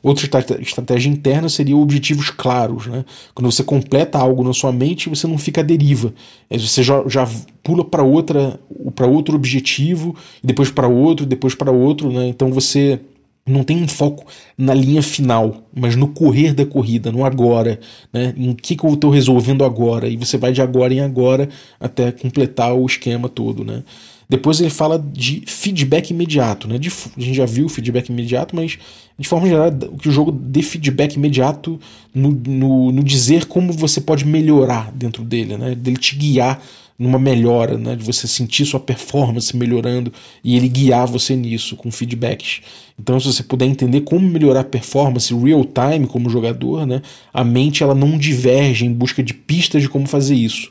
Outra estratégia interna seria objetivos claros. Né? Quando você completa algo na sua mente, você não fica à deriva. É, você já, já pula para outra para outro objetivo, depois para outro, depois para outro. Né? Então você não tem um foco na linha final, mas no correr da corrida, no agora, né? em que, que eu estou resolvendo agora. E você vai de agora em agora até completar o esquema todo. Né? Depois ele fala de feedback imediato, né? De, a gente já viu feedback imediato, mas de forma geral, o que o jogo dê feedback imediato no, no, no, dizer como você pode melhorar dentro dele, né? Dele te guiar numa melhora, né? De você sentir sua performance melhorando e ele guiar você nisso com feedbacks. Então, se você puder entender como melhorar a performance real time como jogador, né? A mente ela não diverge em busca de pistas de como fazer isso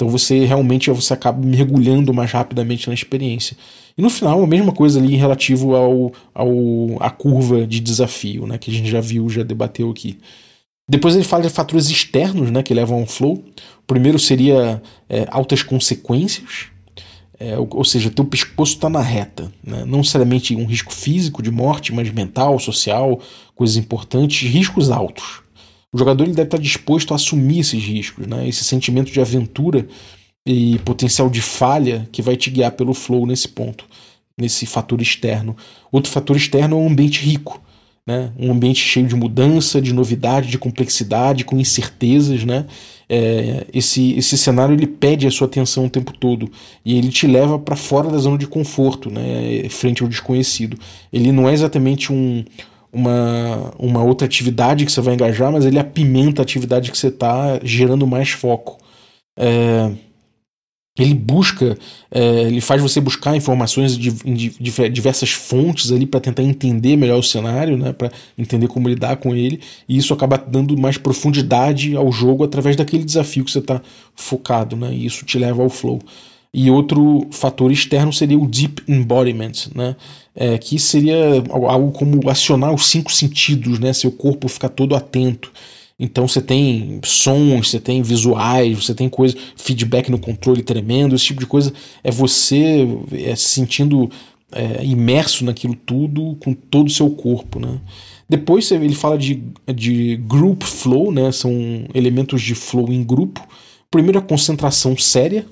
Então você realmente você acaba mergulhando mais rapidamente na experiência. E no final, a mesma coisa ali relativo ao, ao a curva de desafio, né, que a gente já viu, já debateu aqui. Depois ele fala de fatores externos né, que levam ao flow. O primeiro seria é, altas consequências, é, ou, ou, seja, teu pescoço está na reta. Né? Não necessariamente um risco físico de morte, mas mental, social, coisas importantes, riscos altos. O jogador ele deve estar disposto a assumir esses riscos, né? esse sentimento de aventura e potencial de falha que vai te guiar pelo flow nesse ponto, nesse fator externo. Outro fator externo é o ambiente rico né? um ambiente cheio de mudança, de novidade, de complexidade, com incertezas, né? É, esse, esse cenário ele pede a sua atenção o tempo todo e ele te leva para fora da zona de conforto, né? frente ao desconhecido. Ele não é exatamente um, uma, uma outra atividade que você vai engajar, mas ele apimenta a atividade que você está, gerando mais foco. É, ele busca, é, ele faz você buscar informações de, de, de diversas fontes ali para tentar entender melhor o cenário, né, para entender como lidar com ele, e isso acaba dando mais profundidade ao jogo através daquele desafio que você está focado, né, e isso te leva ao flow. E outro fator externo seria o deep embodiment, né, é, que seria algo como acionar os cinco sentidos, né, seu corpo ficar todo atento. Então você tem sons, você tem visuais, você tem coisa, feedback no controle tremendo, esse tipo de coisa é você é, se sentindo é, imerso naquilo tudo com todo o seu corpo, né? Depois ele fala de, de group flow, né? São elementos de flow em grupo. Primeiro a concentração séria,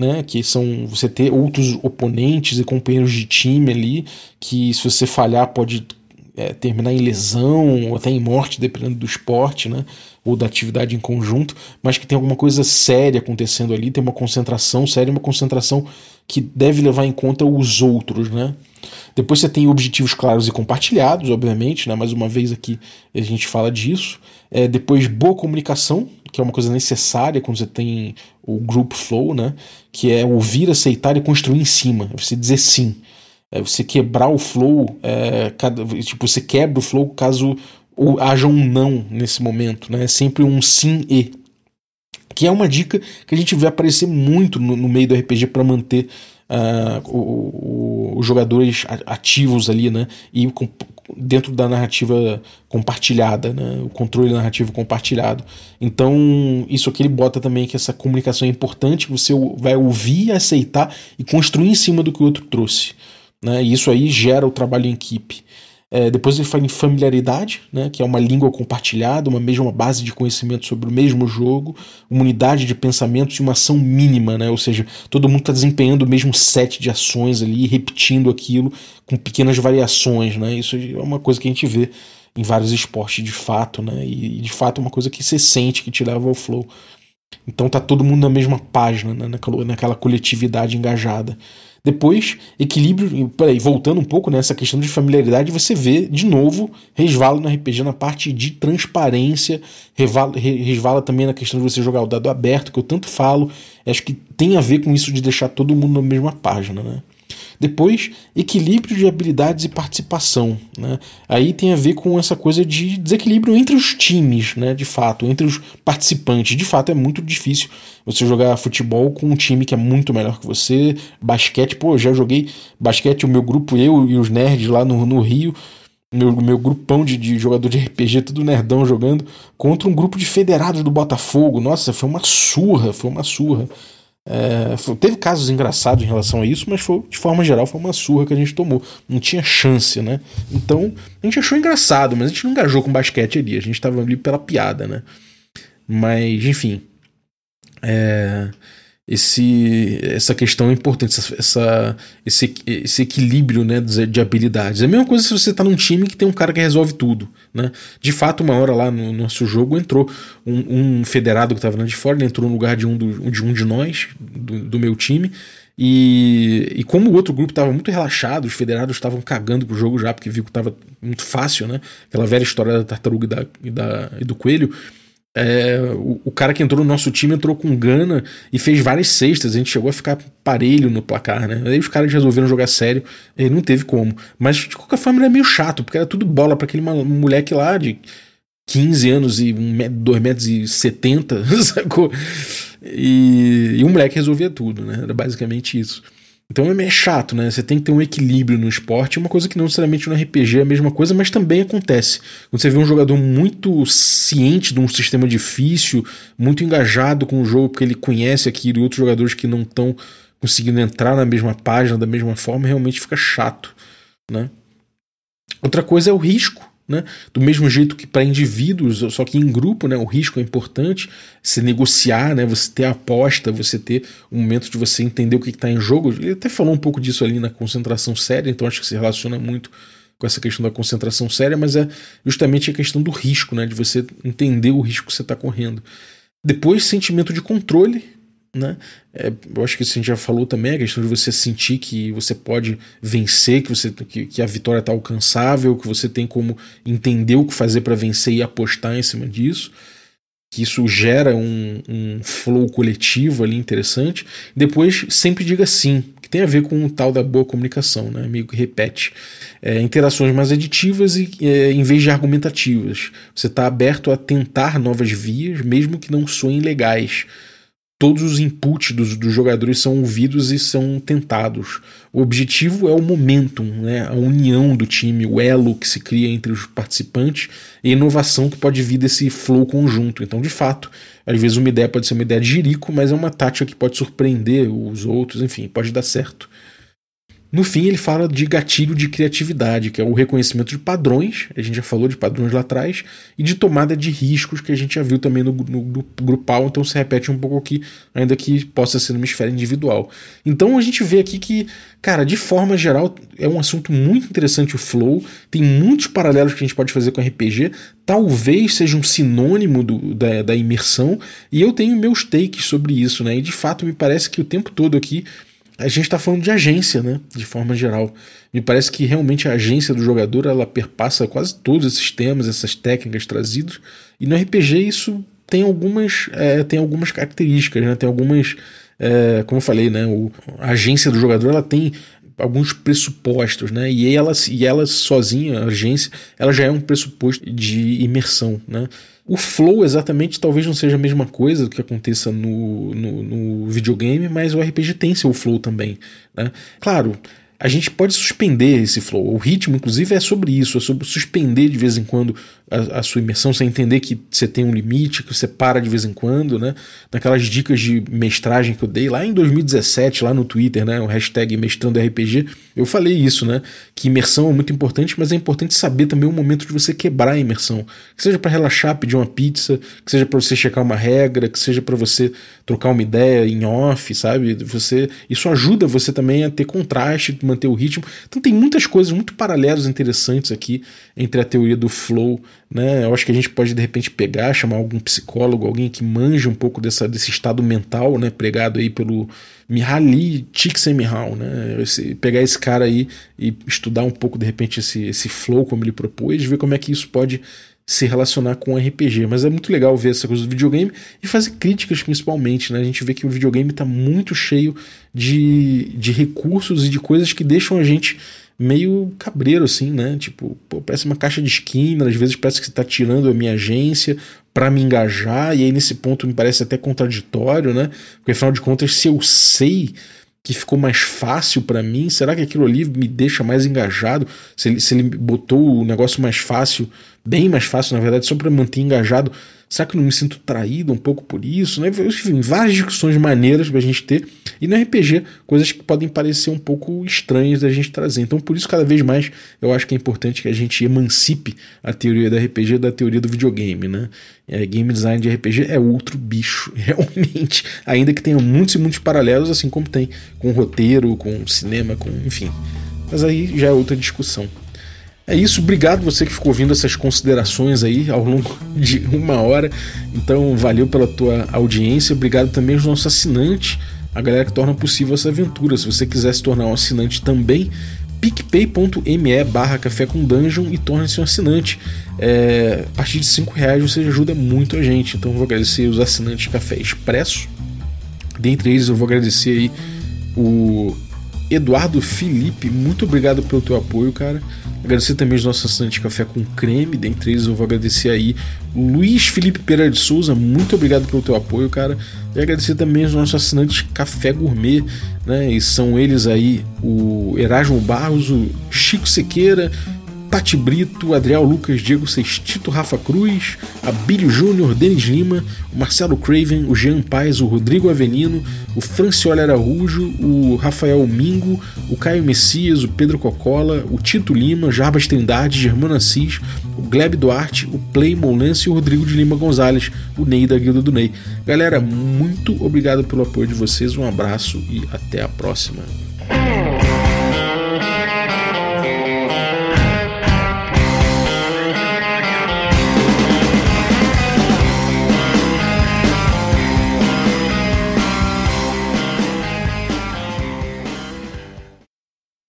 né, que são você ter outros oponentes e companheiros de time ali, que se você falhar pode é, terminar em lesão ou até em morte, dependendo do esporte, né? Ou da atividade em conjunto, mas que tem alguma coisa séria acontecendo ali, tem uma concentração séria, uma concentração que deve levar em conta os outros, né? Depois você tem objetivos claros e compartilhados, obviamente, né? Mais uma vez aqui a gente fala disso. É, depois boa comunicação, que é uma coisa necessária quando você tem o group flow, né? Que é ouvir, aceitar e construir em cima. É você dizer sim é você quebrar o flow, é, cada, tipo, você quebra o flow caso haja um não nesse momento, né? É sempre um sim e. Que é uma dica que a gente vê aparecer muito no, no meio do RPG para manter uh, os jogadores ativos ali, né? E com, dentro da narrativa compartilhada, né? O controle narrativo compartilhado. Então, isso aqui ele bota também que essa comunicação é importante, você vai ouvir, aceitar e construir em cima do que o outro trouxe. Né? E isso aí gera o trabalho em equipe. É, depois ele fala em familiaridade, né, que é uma língua compartilhada, uma mesma base de conhecimento sobre o mesmo jogo, uma unidade de pensamentos e uma ação mínima, né, ou seja, todo mundo está desempenhando o mesmo set de ações ali, repetindo aquilo com pequenas variações. Né, isso é uma coisa que a gente vê em vários esportes de fato, né, e de fato é uma coisa que você sente que te leva ao flow. Então tá todo mundo na mesma página, né, naquela, naquela coletividade engajada. Depois, equilíbrio. Peraí, voltando um pouco nessa questão de familiaridade, você vê de novo resvala no RPG na parte de transparência, resvala, resvala também na questão de você jogar o dado aberto, que eu tanto falo. Acho que tem a ver com isso de deixar todo mundo na mesma página, né? Depois, equilíbrio de habilidades e participação. Né? Aí tem a ver com essa coisa de desequilíbrio entre os times, né? de fato, entre os participantes. De fato, é muito difícil você jogar futebol com um time que é muito melhor que você. Basquete, pô, já joguei basquete, o meu grupo, eu e os nerds lá no, no Rio meu, meu grupão de, de jogador de RPG, tudo nerdão jogando, contra um grupo de federados do Botafogo. Nossa, foi uma surra, foi uma surra. É, teve casos engraçados em relação a isso, mas foi, de forma geral foi uma surra que a gente tomou. Não tinha chance, né? Então a gente achou engraçado, mas a gente não engajou com basquete ali. A gente tava ali pela piada, né? Mas, enfim. É, esse, essa questão é importante, essa, esse, esse equilíbrio né, de habilidades. É a mesma coisa se você está num time que tem um cara que resolve tudo. Né? De fato, uma hora lá no nosso jogo entrou um, um federado que estava lá de fora, entrou no lugar de um, do, de, um de nós, do, do meu time. E, e, como o outro grupo estava muito relaxado, os federados estavam cagando pro jogo já, porque viu que estava muito fácil, né? Aquela velha história da tartaruga e, da, e, da, e do coelho. É, o, o, cara que entrou no nosso time entrou com gana e fez várias cestas. A gente chegou a ficar parelho no placar, né? Aí os caras resolveram jogar sério, e não teve como. Mas de qualquer forma era meio chato, porque era tudo bola para aquele moleque lá de 15 anos e 2 metros e 70, [laughs] sacou? E, e o moleque resolvia tudo, né? Era basicamente isso. Então é chato, né? Você tem que ter um equilíbrio no esporte, uma coisa que não necessariamente no RPG é a mesma coisa, mas também acontece. Quando você vê um jogador muito ciente de um sistema difícil, muito engajado com o jogo, porque ele conhece aquilo, e outros jogadores que não estão conseguindo entrar na mesma página da mesma forma, realmente fica chato, né? Outra coisa é o risco. Né? Do mesmo jeito que para indivíduos, só que em grupo, né, o risco é importante, se negociar, né, você ter aposta, você ter um momento de você entender o que está em jogo. Ele até falou um pouco disso ali na concentração séria, então acho que se relaciona muito com essa questão da concentração séria, mas é justamente a questão do risco, né, de você entender o risco que você está correndo. Depois, sentimento de controle, né? É, eu acho que isso a gente já falou também, a questão de você sentir que você pode vencer, que, você, que, que a vitória está alcançável, que você tem como entender o que fazer para vencer e apostar em cima disso. Que isso gera um, um flow coletivo ali interessante. Depois, sempre diga sim, que tem a ver com o tal da boa comunicação, né? meio que repete. É, interações mais aditivas e, é, em vez de argumentativas. Você está aberto a tentar novas vias, mesmo que não soem legais todos os inputs dos, dos, jogadores são ouvidos e são tentados. O objetivo é o momentum, né? a união do time, o elo que se cria entre os participantes e a inovação que pode vir desse flow conjunto. Então, de fato, às vezes uma ideia pode ser uma ideia de jirico, mas é uma tática que pode surpreender os outros, enfim, pode dar certo. No fim, ele fala de gatilho de criatividade, que é o reconhecimento de padrões, a gente já falou de padrões lá atrás, e de tomada de riscos, que a gente já viu também no, no, no grupal, então se repete um pouco aqui, ainda que possa ser numa esfera individual. Então a gente vê aqui que, cara, de forma geral, é um assunto muito interessante o flow, tem muitos paralelos que a gente pode fazer com RPG, talvez seja um sinônimo do, da, da imersão, e eu tenho meus takes sobre isso, né? E de fato me parece que o tempo todo aqui a gente está falando de agência, né? De forma geral. Me parece que realmente a agência do jogador ela perpassa quase todos esses temas, essas técnicas trazidas. E no RPG isso tem algumas, é, tem algumas características, né? Tem algumas, é, como eu falei, né? O, a agência do jogador ela tem alguns pressupostos, né? E ela, e ela sozinha, a agência, ela já é um pressuposto de imersão, né? O flow exatamente talvez não seja a mesma coisa do que aconteça no, no, no videogame, mas o RPG tem seu flow também. Né? Claro, a gente pode suspender esse flow. O ritmo, inclusive, é sobre isso, é sobre suspender de vez em quando a, a, sua imersão, você entender que você tem um limite, que você para de vez em quando, né? Naquelas dicas de mestragem que eu dei lá em 2017, lá no Twitter, né? O hashtag mestrando RPG, eu falei isso, né? Que imersão é muito importante, mas é importante saber também o momento de você quebrar a imersão. Que seja para relaxar, pedir uma pizza, que seja para você checar uma regra, que seja para você trocar uma ideia em off, sabe? Você, isso ajuda você também a ter contraste, manter o ritmo. Então tem muitas coisas muito paralelas interessantes aqui entre a teoria do flow né? Eu acho que a gente pode de repente pegar, chamar algum psicólogo, alguém que manje um pouco dessa, desse estado mental, né? Pregado aí pelo Mihaly Csikszentmihalyi, né? Esse, pegar esse cara aí e estudar um pouco de repente esse, esse flow como ele propôs, ver como é que isso pode se relacionar com RPG. Mas é muito legal ver essa coisa do videogame e fazer críticas principalmente. Né? A gente vê que o videogame está muito cheio de, de recursos e de coisas que deixam a gente meio cabreiro, assim, né? Tipo, pô, parece uma caixa de esquina, às vezes parece que você tá tirando a minha agência para me engajar, e aí nesse ponto me parece até contraditório, né? Porque afinal de contas, se eu sei que ficou mais fácil para mim, será que aquilo ali me deixa mais engajado? Se ele, se ele botou o negócio mais fácil, bem mais fácil, na verdade, só para manter engajado, Será que eu não me sinto traído um pouco por isso? Né? Enfim, várias discussões maneiras pra gente ter. E no RPG, coisas que podem parecer um pouco estranhas da gente trazer. Então, por isso, cada vez mais, eu acho que é importante que a gente emancipe a teoria do RPG da teoria do videogame, né? É, game design de RPG é outro bicho, [laughs] realmente. Ainda que tenha muitos e muitos paralelos, assim como tem com roteiro, com cinema, com enfim. Mas aí já é outra discussão. É isso, obrigado você que ficou ouvindo essas considerações aí ao longo [laughs] de uma hora. Então, valeu pela tua audiência, obrigado também aos nossos assinantes, a galera que torna possível essa aventura. Se você quiser se tornar um assinante também, picpay.me barra café com dungeon e torne-se um assinante. É, a partir de 5 reais você ajuda muito a gente. Então eu vou agradecer os assinantes Café Expresso. Dentre eles eu vou agradecer aí o Eduardo Felipe. Muito obrigado pelo teu apoio, cara. Agradecer também os nossos assinantes de café com creme, dentre eles eu vou agradecer aí Luiz Felipe Pereira de Souza, muito obrigado pelo teu apoio, cara. E agradecer também os nossos assinantes Café Gourmet, né? E são eles aí o Erasmo Barros, o Chico Sequeira, Tati Brito, Adriel Lucas, Diego Sextito, Rafa Cruz, Abílio Júnior, Denis Lima, o Marcelo Craven, o Jean Paes, o Rodrigo Avelino, o Francioli Araújo, o Rafael Mingo, o Caio Messias, o Pedro Cocola, o Tito Lima, Jarbas Trindade, Germano Assis, o Gleb Duarte, o Play Molense e o Rodrigo de Lima Gonzalez, o Ney da Guilda do Ney. Galera, muito obrigado pelo apoio de vocês, um abraço e até a próxima.